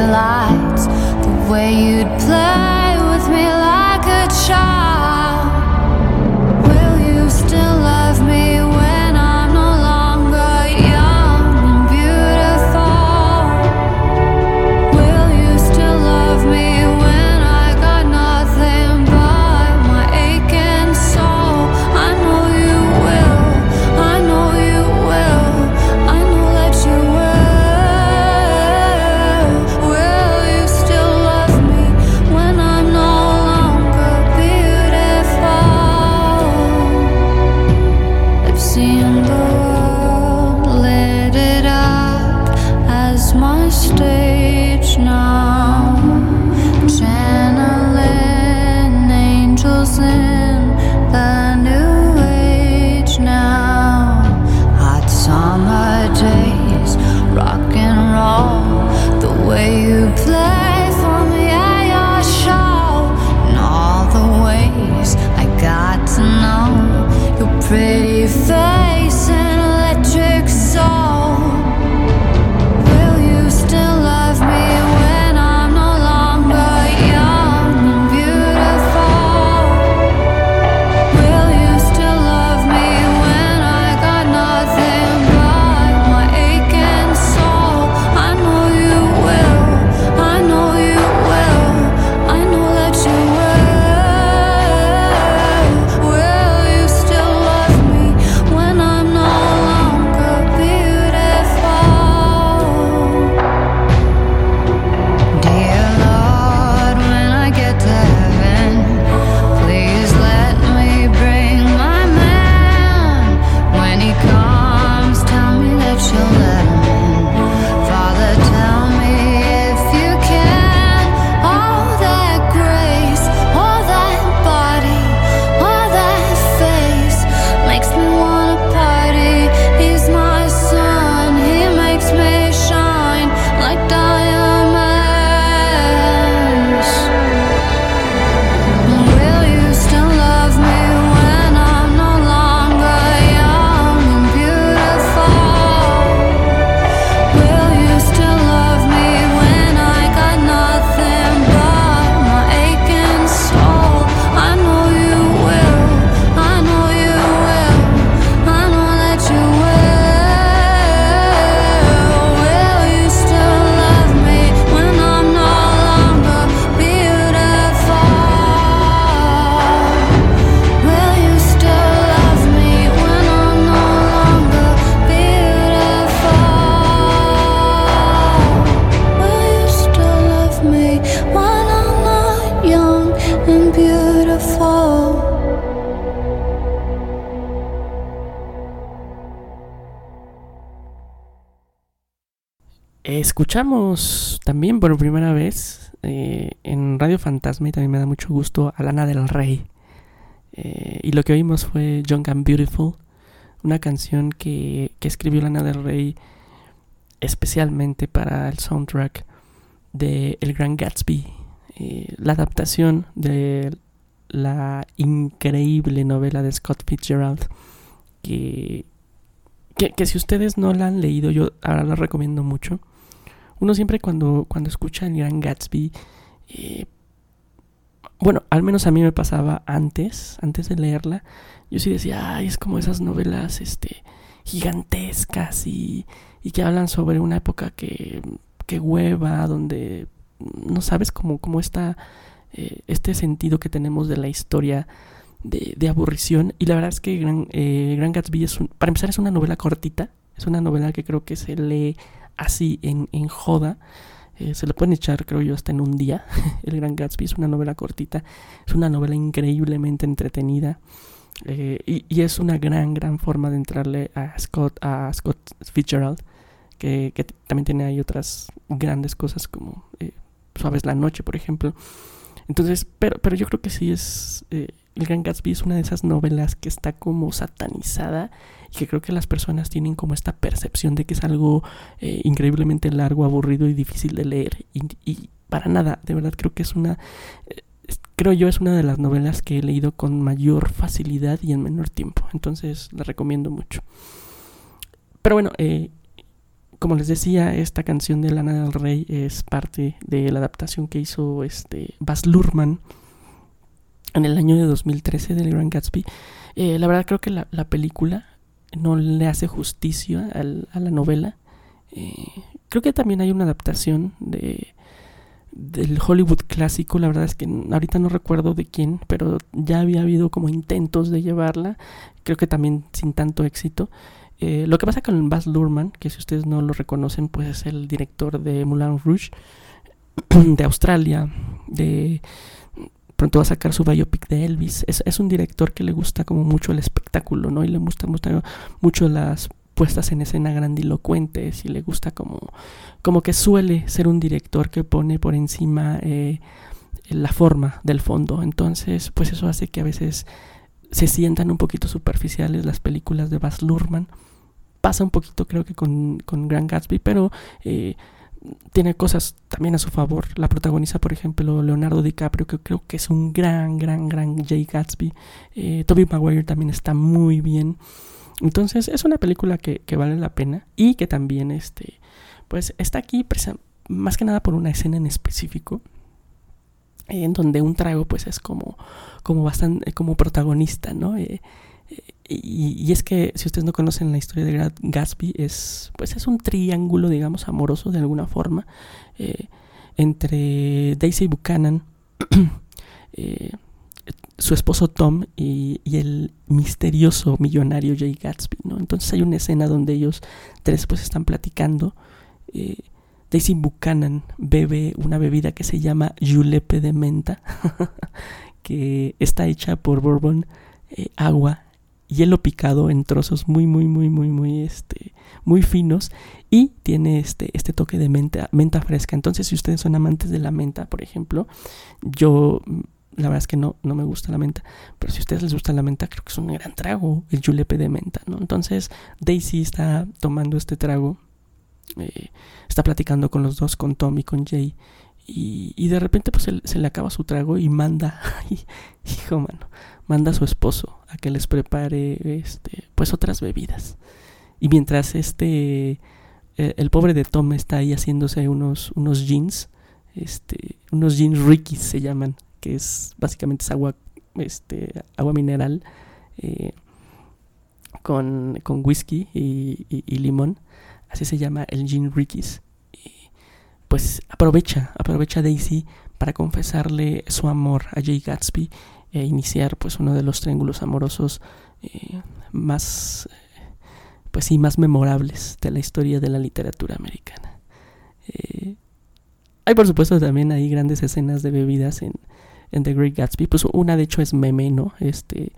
Escuchamos también por primera vez eh, en Radio Fantasma y también me da mucho gusto a Lana del Rey. Eh, y lo que oímos fue Young and Beautiful, una canción que, que escribió Lana del Rey especialmente para el soundtrack de El Gran Gatsby, eh, la adaptación de la increíble novela de Scott Fitzgerald, que, que, que si ustedes no la han leído, yo ahora la recomiendo mucho. Uno siempre cuando, cuando escucha El Gran Gatsby, eh, bueno, al menos a mí me pasaba antes, antes de leerla, yo sí decía, ay, es como esas novelas, este, gigantescas y, y que hablan sobre una época que, que hueva, donde no sabes cómo, cómo está eh, este sentido que tenemos de la historia de, de aburrición. Y la verdad es que Gran, eh, Gran Gatsby es un, para empezar es una novela cortita, es una novela que creo que se lee así en, en joda. Eh, se le pueden echar, creo yo, hasta en un día. [LAUGHS] El Gran Gatsby es una novela cortita, es una novela increíblemente entretenida. Eh, y, y, es una gran, gran forma de entrarle a Scott, a Scott Fitzgerald, que, que también tiene ahí otras grandes cosas como eh, Suaves la Noche, por ejemplo. Entonces, pero, pero yo creo que sí es. El Gran Gatsby es una de esas novelas que está como satanizada y que creo que las personas tienen como esta percepción de que es algo eh, increíblemente largo, aburrido y difícil de leer. Y, para nada, de verdad creo que es una. Eh, creo yo es una de las novelas que he leído con mayor facilidad y en menor tiempo. Entonces la recomiendo mucho. Pero bueno, eh, como les decía, esta canción de Lana del Rey es parte de la adaptación que hizo este Baz Luhrmann en el año de 2013 del Gran Gatsby. Eh, la verdad creo que la, la, película no le hace justicia al, a la novela. Eh, creo que también hay una adaptación de del Hollywood clásico, la verdad es que ahorita no recuerdo de quién, pero ya había habido como intentos de llevarla, creo que también sin tanto éxito. Eh, lo que pasa con Baz Luhrmann, que si ustedes no lo reconocen, pues es el director de Moulin Rouge, [CLEARS THROAT] de Australia, de pronto va a sacar su biopic de Elvis. Es, es, un director que le gusta como mucho el espectáculo, ¿no? Y le gusta, gusta mucho las puestas en escena grandilocuentes y le gusta como, como que suele ser un director que pone por encima eh, la forma del fondo. Entonces, pues eso hace que a veces se sientan un poquito superficiales las películas de Baz Luhrmann. Pasa un poquito creo que con, con Grand Gatsby, pero eh, tiene cosas también a su favor. La protagoniza, por ejemplo, Leonardo DiCaprio, que creo que es un gran, gran, gran Jay Gatsby. Eh, Toby Maguire también está muy bien. Entonces es una película que, que, vale la pena y que también este, pues está aquí más que nada por una escena en específico en donde un trago pues es como, como bastante como protagonista, ¿no? Eh, y, es que si ustedes no conocen la historia de Gatsby es pues es un triángulo digamos amoroso de alguna forma eh, entre Daisy Buchanan [CLEARS THROAT] eh, su esposo Tom y, el misterioso millonario Jay Gatsby, ¿no? Entonces hay una escena donde ellos tres pues están platicando. Eh, Daisy Buchanan bebe una bebida que se llama Julepe de menta, [LAUGHS] que está hecha por bourbon, agua, hielo picado en trozos muy, muy, muy, muy, muy, este, muy finos y tiene este, este toque de menta, menta fresca. Entonces, si ustedes son amantes de la menta, por ejemplo, yo la verdad es que no, no me gusta la menta. Pero si a ustedes les gusta la menta, creo que es un gran trago, el julepe de menta, ¿no? Entonces, Daisy está tomando este trago, eh, está platicando con los dos, con Tom y con Jay. Y, y de repente, pues se, se, le acaba su trago y manda, [LAUGHS] hijo mano, manda a su esposo a que les prepare, este, pues otras bebidas. Y mientras este, eh, el pobre de Tom está ahí haciéndose unos, unos jeans, este, unos jeans Rickies se llaman que es básicamente es agua, este, agua mineral eh, con, con, whisky y, limón. Así se llama el Ricky's. Y pues aprovecha, aprovecha Daisy para confesarle su amor a Jay Gatsby e iniciar pues uno de los triángulos amorosos eh, más pues sí más memorables de la historia de la literatura americana. Eh, hay por supuesto también hay grandes escenas de bebidas en, en The Great Gatsby, pues una de hecho es meme, ¿no? Este,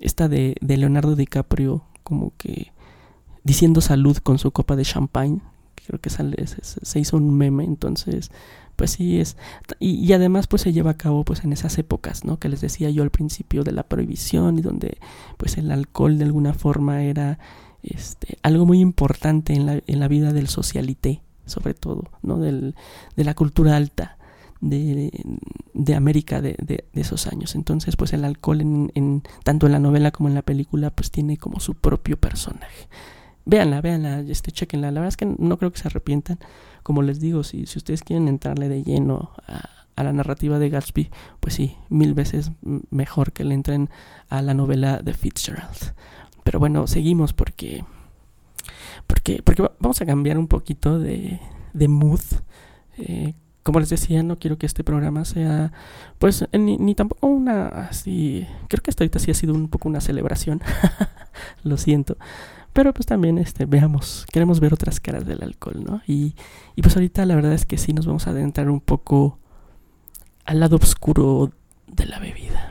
esta de, Leonardo DiCaprio como que diciendo salud con su copa de champagne, creo que sale, se- se hizo un meme, entonces pues sí es y, y además pues se lleva a cabo pues en esas épocas, ¿no? Que les decía yo al principio de la prohibición y donde pues el alcohol de alguna forma era este algo muy importante en la, en la vida del socialité, sobre todo, ¿no? Del, de la cultura alta de, de América de, de- de esos años. Entonces, pues el alcohol en, en- tanto en la novela como en la película, pues tiene como su propio personaje. Véanla, véanla, este, chequenla. La verdad es que no creo que se arrepientan. Como les digo, si, si ustedes quieren entrarle de lleno a, a la narrativa de Gatsby, pues sí, mil veces mejor que le entren a la novela de Fitzgerald. Pero bueno, seguimos porque. Porque, porque va- vamos a cambiar un poquito de, de mood. Eh, como les decía, no quiero que este programa sea, pues, eh, ni, ni tampoco una así. Creo que hasta ahorita sí ha sido un poco una celebración. [LAUGHS] Lo siento. Pero pues también, este, veamos, queremos ver otras caras del alcohol, ¿no? Y, y pues ahorita la verdad es que sí nos vamos a adentrar un poco al lado oscuro de la bebida.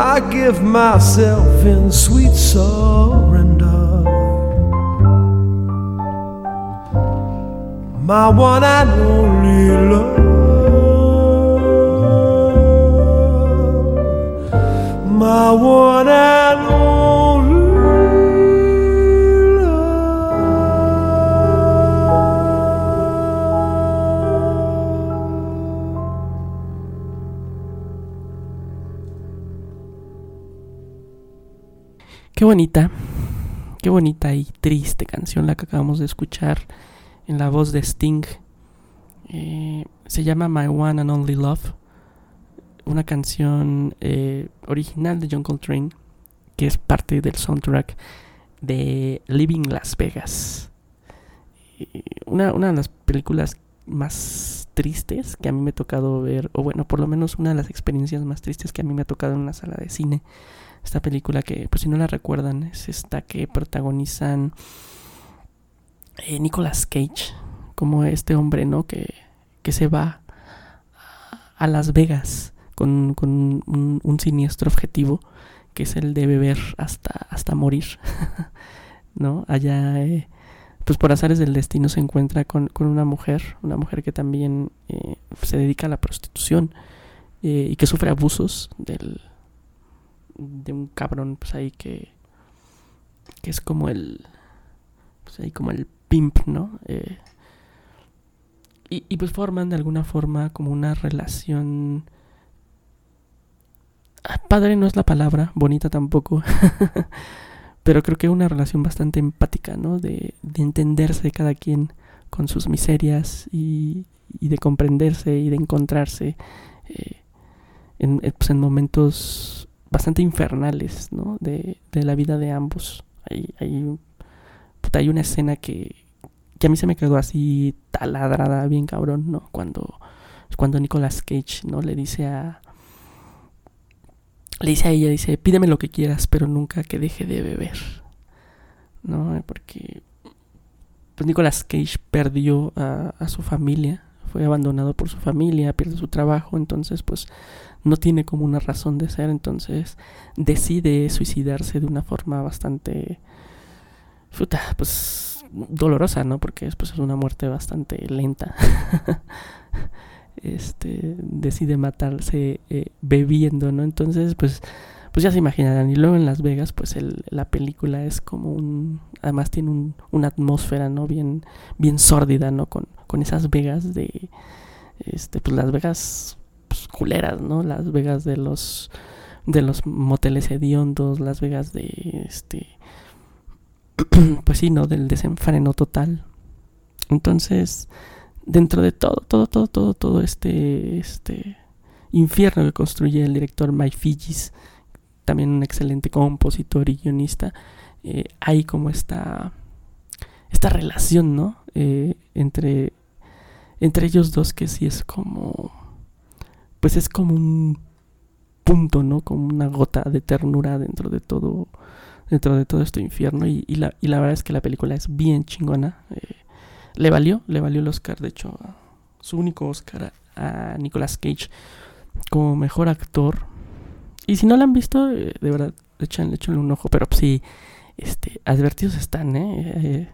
I give myself in sweet surrender. My one and only love. My one and Qué bonita, qué bonita y triste canción la que acabamos de escuchar en la voz de Sting. Eh, se llama My One and Only Love, una canción eh, original de John Coltrane que es parte del soundtrack de Living Las Vegas. Y Una, una de las películas más tristes que a mí me ha tocado ver, o bueno, por lo menos una de las experiencias más tristes que a mí me ha tocado en una sala de cine. Esta película que, pues si no la recuerdan, es esta que protagonizan eh, Nicolas Cage, como este hombre, ¿no? Que, que se va a Las Vegas con, con un, siniestro objetivo, que es el de beber hasta, hasta morir, [LAUGHS] ¿no? Allá, eh, pues por azares del destino se encuentra con, con una mujer, una mujer que también eh, se dedica a la prostitución eh, y que sufre abusos del, de un cabrón, pues ahí que, que es como el, pues ahí como el pimp, ¿no? Eh, y, y pues forman de alguna forma como una relación... Ah, Padre no es la palabra, bonita tampoco, [LAUGHS] pero creo que una relación bastante empática, ¿no? De, de entenderse cada quien con sus miserias y, y de comprenderse y de encontrarse eh, en, pues, en momentos bastante infernales, ¿no? De, de la vida de ambos. Hay, hay, puta, hay una escena que, a mí se me quedó así taladrada, bien cabrón, ¿no? Cuando, cuando Nicolas Cage, ¿no? Le dice a... Le dice a ella, dice, pídeme lo que quieras, pero nunca que deje de beber. ¿No? Porque... Pues Nicolas Cage perdió a su familia, fue abandonado por su familia, pierde su trabajo, entonces pues no tiene como una razón de ser, entonces decide suicidarse de una forma bastante... Pues dolorosa, ¿no? Porque después es una muerte bastante lenta. [LAUGHS] este decide matarse eh, bebiendo, ¿no? Entonces, pues, pues ya se imaginarán. Y luego en Las Vegas, pues el, la película es como un, además tiene un, una atmósfera, ¿no? Bien, bien sórdida, ¿no? Con, con esas Vegas de, este, pues Las Vegas pues, culeras, ¿no? Las Vegas de los, de los moteles hediondos, Las Vegas de, este, [CLEARS THROAT] pues sí, ¿no? Del desenfreno total. Entonces, dentro de todo, todo, todo, todo, todo este, este infierno que construye el director Mike Figis, también un excelente compositor y guionista, eh, hay como esta, esta relación, ¿no? Eh, entre, entre ellos dos que sí es como, pues es como un punto, ¿no? Como una gota de ternura dentro de todo, dentro de todo este infierno y, la, y la verdad es que la película es bien chingona. Eh, le valió, le valió el Oscar, de hecho, su único Oscar a, a Nicolas Cage como mejor actor. Y si no la han visto, eh, de verdad, échenle, échenle un ojo, pero sí, este, advertidos están, ¿eh? eh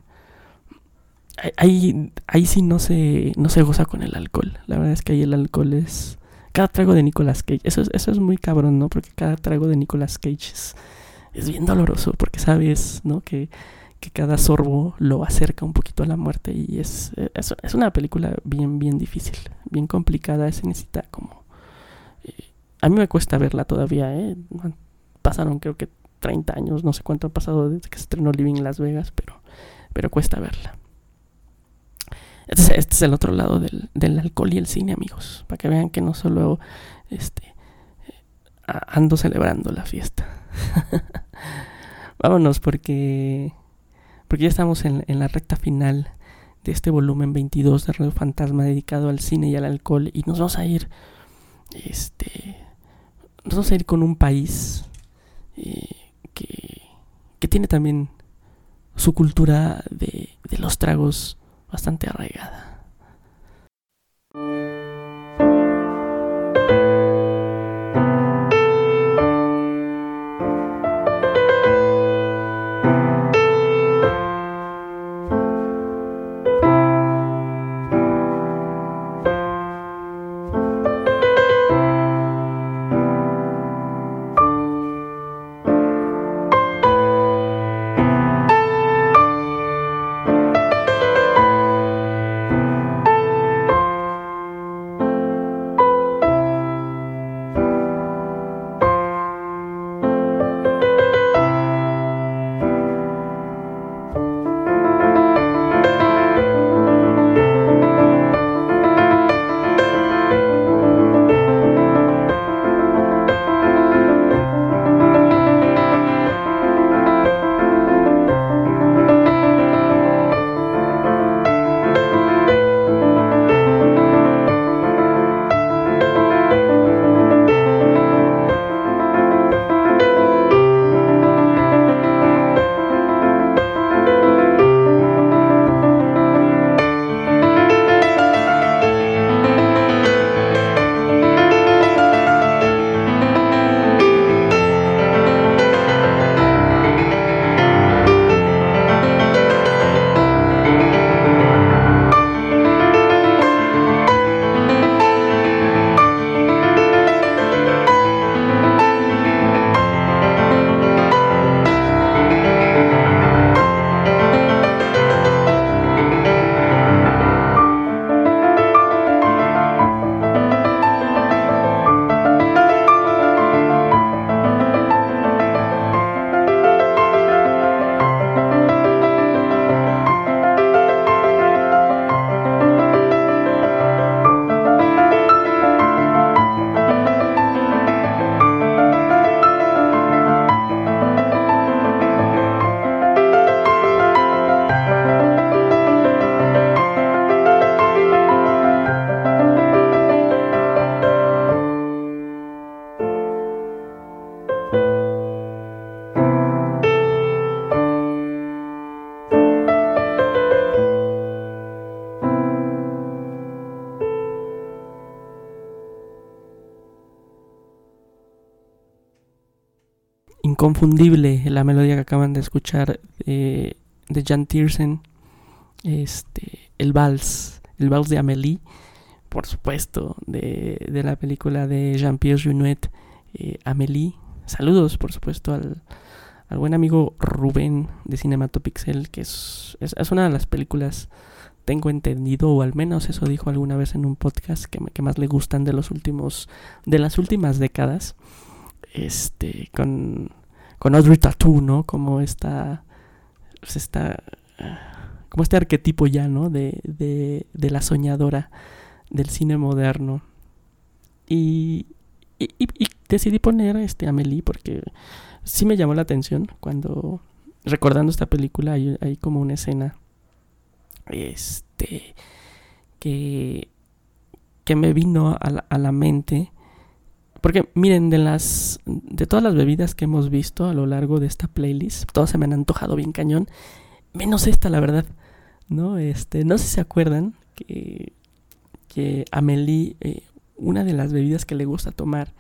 ahí, ahí sí no se, no se goza con el alcohol. La verdad es que ahí el alcohol es... Cada trago de Nicolas Cage, eso es, eso es muy cabrón, ¿no? Porque cada trago de Nicolas Cage es, es bien doloroso, porque sabes, ¿no? Que, que cada sorbo lo acerca un poquito a la muerte y es, es, es una película bien, bien difícil, bien complicada, se necesita como... Eh, a mí me cuesta verla todavía, ¿eh? Pasaron creo que 30 años, no sé cuánto ha pasado desde que se estrenó Living Las Vegas, pero, pero cuesta verla. Este es, este es el otro lado del, del, alcohol y el cine, amigos, para que vean que no solo este, ando celebrando la fiesta. [LAUGHS] Vámonos porque porque ya estamos en, en, la recta final de este volumen 22 de Radio Fantasma dedicado al cine y al alcohol y nos vamos a ir este nos vamos a ir con un país eh, que, que tiene también su cultura de, de los tragos bastante arraigada. Inconfundible la melodía que acaban de escuchar eh, de Jan Tiersen, este, el vals, el vals de Amélie, por supuesto, de, de la película de Jean-Pierre Junot, eh, Amélie. Saludos, por supuesto, al, al buen amigo Rubén de Cinematopixel, que es, es, una de las películas tengo entendido, o al menos eso dijo alguna vez en un podcast que, que más le gustan de los últimos, de las últimas décadas, este, con, con Audrey Tattoo, ¿no? Como esta, pues esta, como este arquetipo ya, ¿no? De, de, de la soñadora del cine moderno. Y, y- y decidí poner este Amelie porque sí me llamó la atención cuando, recordando esta película, hay, hay como una escena este que que me vino a la, a la mente porque miren de las de todas las bebidas que hemos visto a lo largo de esta playlist todas se me han antojado bien cañón menos esta la verdad no este no sé si se acuerdan que que Amelie eh, una de las bebidas que le gusta tomar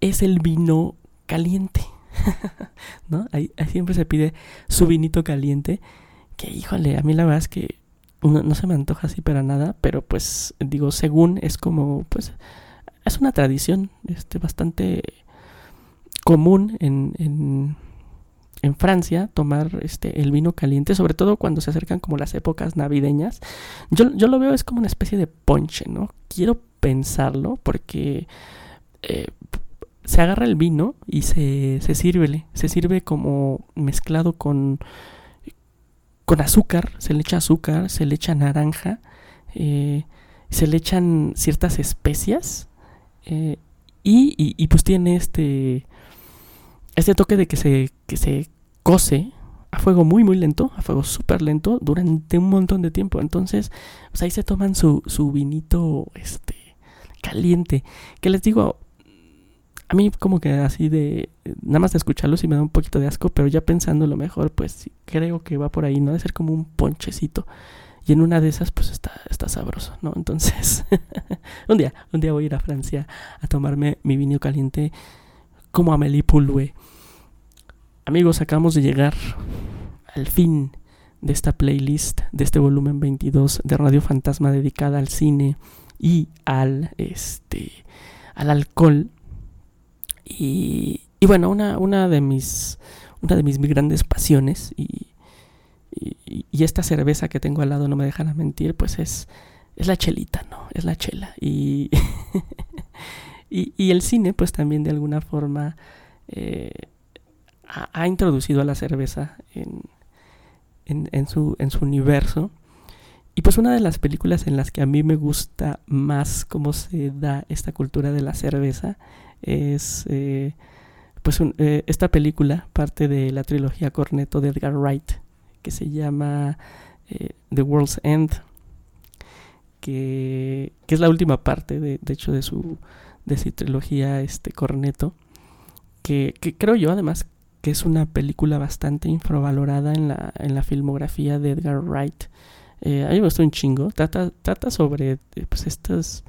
es el vino caliente [LAUGHS] no ahí, ahí siempre se pide su vinito caliente que híjole, a mí la verdad es que no, no se me antoja así para nada, pero pues digo, según es como, pues, es una tradición este, bastante común en, en, Francia tomar este, el vino caliente, sobre todo cuando se acercan como las épocas navideñas. Yo, yo lo veo es como una especie de ponche, ¿no? Quiero pensarlo porque eh, se agarra el vino y se, se sirve, se sirve como mezclado con con azúcar, se le echa azúcar, se le echa naranja, eh, se le echan ciertas especias eh, y, y- pues tiene este este toque de que se que se cose a fuego muy muy lento, a fuego súper lento durante un montón de tiempo. Entonces, pues ahí se toman su, su vinito este caliente. Que les digo, a mí como que así de nada más de escucharlo sí me da un poquito de asco, pero ya pensando lo mejor, pues creo que va por ahí, ¿no? De ser como un ponchecito. Y en una de esas, pues está, está sabroso, ¿no? Entonces, [LAUGHS] un día, un día voy a ir a Francia a tomarme mi vino caliente como Amélie Poulou. Amigos, acabamos de llegar al fin de esta playlist, de este volumen 22 de Radio Fantasma dedicada al cine y al, este, al alcohol. Y, y bueno, una, una de mis una de mis grandes pasiones y, y, esta cerveza que tengo al lado no me dejará mentir, pues es, es la chelita, ¿no? Es la chela. Y, [LAUGHS] y, el cine, pues también de alguna forma eh, ha, introducido a la cerveza en, en, su, en su universo. Y pues una de las películas en las que a mí me gusta más cómo se da esta cultura de la cerveza es eh, pues eh, esta película, parte de la trilogía Corneto de Edgar Wright, que se llama eh, The World's End, que, es la última parte, de, de hecho, de su, de su trilogía este, Corneto, que, que creo yo además que es una película bastante infravalorada en la, en la filmografía de Edgar Wright. Eh, a mí me gustó un chingo. Trata, trata sobre eh, pues, estos,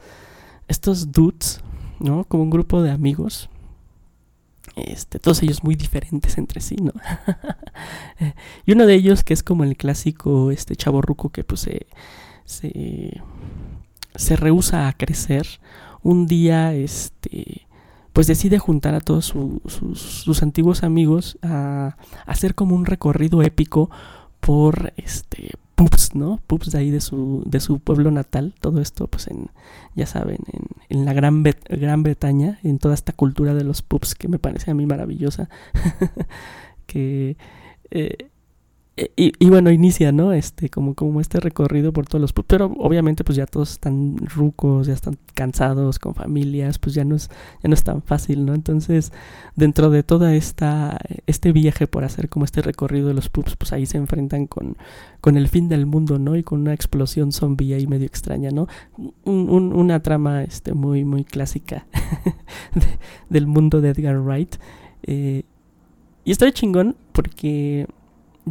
estos dudes, ¿no? Como un grupo de amigos. Este, todos ellos muy diferentes entre sí, ¿no? [LAUGHS] Y uno de ellos que es como el clásico este chaborruco que pues se, se, rehúsa a crecer. Un día, este, pues decide juntar a todos su- sus, sus antiguos amigos a hacer como un recorrido épico por este pubs, ¿no? Pubs de ahí de su, de su pueblo natal. Todo esto, pues en, ya saben, en, en la Gran, Gran Bretaña, en toda esta cultura de los pubs que me parece a mí maravillosa. [LAUGHS] que eh, y, y bueno, inicia, ¿no? Este, como, como este recorrido por todos los pubs. Pero obviamente, pues ya todos están rucos, ya están cansados, con familias, pues ya no es, ya no es tan fácil, ¿no? Entonces, dentro de toda esta, este viaje por hacer como este recorrido de los pubs, pues ahí se enfrentan con, con el fin del mundo, ¿no? Y con una explosión zombie ahí medio extraña, ¿no? Un- un- una trama este, muy, muy clásica [LAUGHS] de- del mundo de Edgar Wright. Eh, y está chingón porque,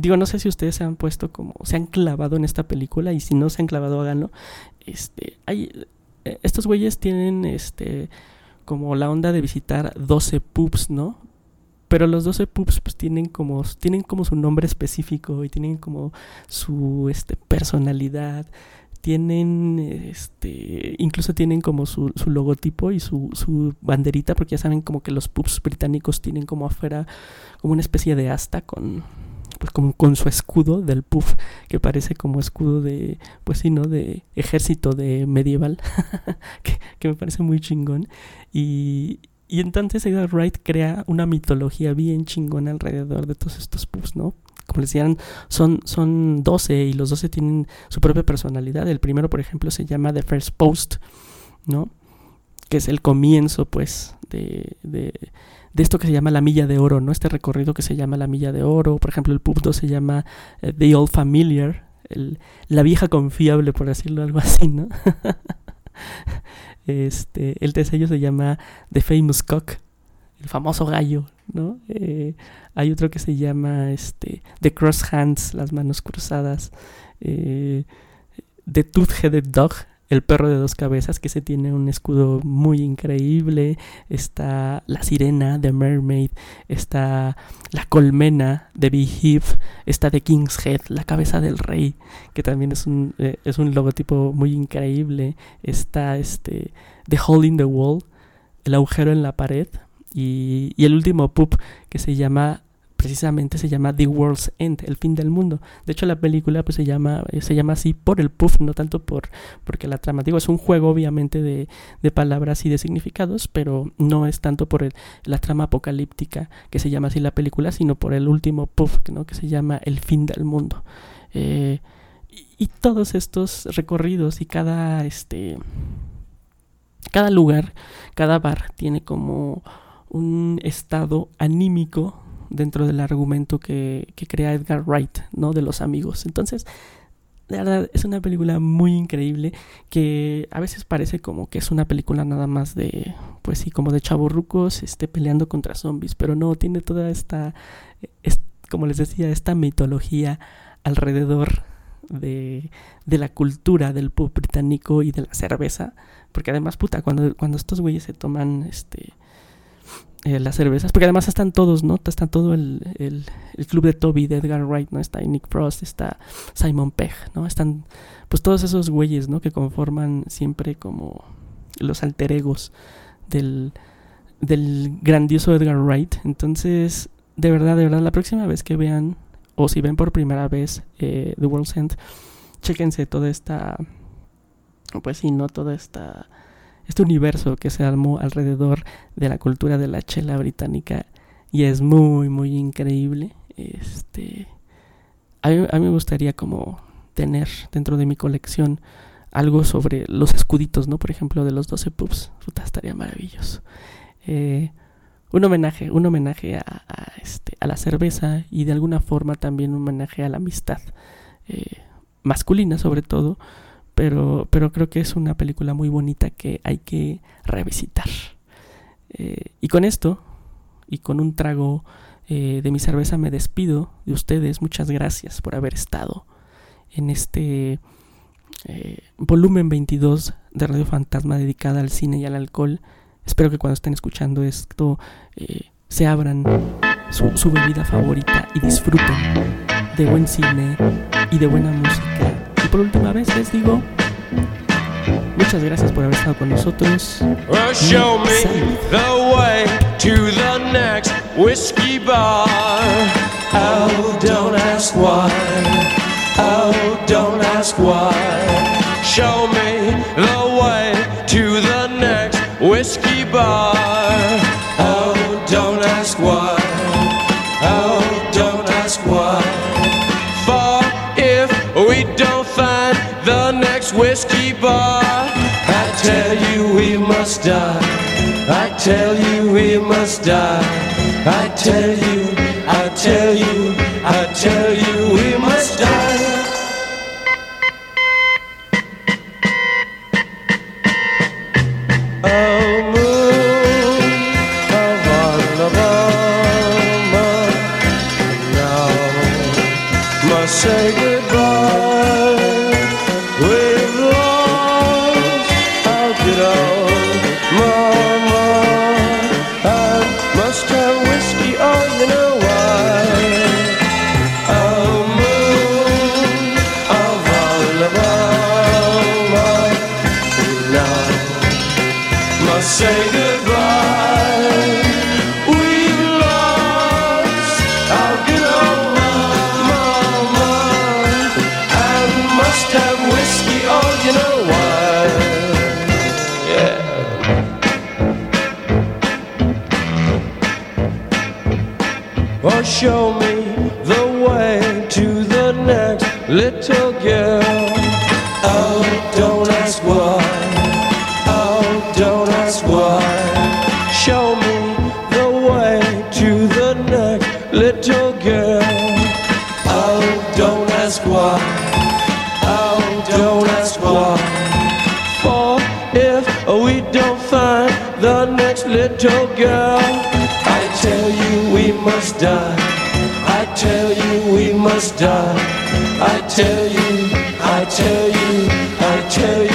digo, no sé si ustedes se han puesto como, se han clavado en esta película y si no se han clavado, háganlo. Este, hay, eh, estos güeyes tienen, este, como la onda de visitar 12 pubs, ¿no? pero los 12 pups pues tienen como tienen como su nombre específico y tienen como su este personalidad tienen este incluso tienen como su, su logotipo y su, su banderita porque ya saben como que los pups británicos tienen como afuera como una especie de asta con pues como con su escudo del puff que parece como escudo de pues sí no de ejército de medieval [LAUGHS] que, me parece muy chingón y y entonces Edgar Wright crea una mitología bien chingona alrededor de todos estos puffs, ¿no? Como les decían, son, son 12 y los 12 tienen su propia personalidad. El primero, por ejemplo, se llama The First Post, ¿no? Que es el comienzo, pues, de, de esto que se llama la milla de oro, ¿no? Este recorrido que se llama la milla de oro. Por ejemplo, el 2 se llama eh, The Old Familiar, la vieja confiable, por decirlo algo [LAUGHS] así, ¿no? [LAUGHS] este, el tercero se llama The Famous Cock, el famoso gallo, ¿no? Eh, hay otro que se llama este, The Cross Hands, las manos cruzadas. eh, The Tooth-Headed Dog, el perro de dos cabezas, que se tiene un escudo muy increíble. Está la sirena, The Mermaid. Está la colmena, The Beehive. Está The King's Head, la cabeza del rey, que también es un, eh, es un logotipo muy increíble. Está este, The Hole in the Wall, el agujero en la pared. Y, y el último pup que se llama precisamente se llama The World's End, el fin del mundo. De hecho la película pues se llama eh, se llama así por el puff, no tanto por porque la trama digo es un juego obviamente de, de palabras y de significados, pero no es tanto por la trama apocalíptica que se llama así la película, sino por el último puff, ¿no? que se llama el fin del mundo. Eh, y, y todos estos recorridos y cada este cada lugar, cada bar tiene como un estado anímico dentro del argumento que, que crea Edgar Wright, ¿no? De los amigos. Entonces, de verdad, es una película muy increíble que a veces parece como que es una película nada más de, pues sí, como de chavorrucos este, peleando contra zombies, pero no, tiene toda esta, es- como les decía, esta mitología alrededor de, de la cultura del pub británico y de la cerveza, porque además, puta, cuando, cuando estos güeyes se toman, este, eh, las cervezas, porque además están todos, ¿no? Está todo el, el, club de Toby, de Edgar Wright, ¿no? Está Nick Frost, está Simon Pegg, ¿no? Están, pues todos esos güeyes, ¿no? Que conforman siempre como los alter egos del, del grandioso Edgar Wright. Entonces, de verdad, de verdad, la próxima vez que vean, o si ven por primera vez eh, The World's End, chéquense toda esta, pues sí, ¿no? Toda esta este universo que se armó alrededor de la cultura de la chela británica y es muy muy increíble este a mí, me gustaría como tener dentro de mi colección algo sobre los escuditos no por ejemplo de los 12 pubs puta estaría maravilloso. Eh, un homenaje un homenaje a, a, este a la cerveza y de alguna forma también un homenaje a la amistad eh, masculina sobre todo pero, pero creo que es una película muy bonita que hay que revisitar. Eh, y con esto, y con un trago eh, de mi cerveza, me despido de ustedes. Muchas gracias por haber estado en este eh, volumen 22 de Radio Fantasma dedicada al cine y al alcohol. Espero que cuando estén escuchando esto se abran su, su bebida favorita y disfruten de buen cine y de buena música. Y por última vez les digo, muchas gracias por haber estado con nosotros. Well, show me the way to the next whiskey bar. Oh, don't ask why. Oh, don't ask why. Show me the way to the next whiskey bar. Tell you we must die. I tell you, done. I tell you, I tell you, I tell you.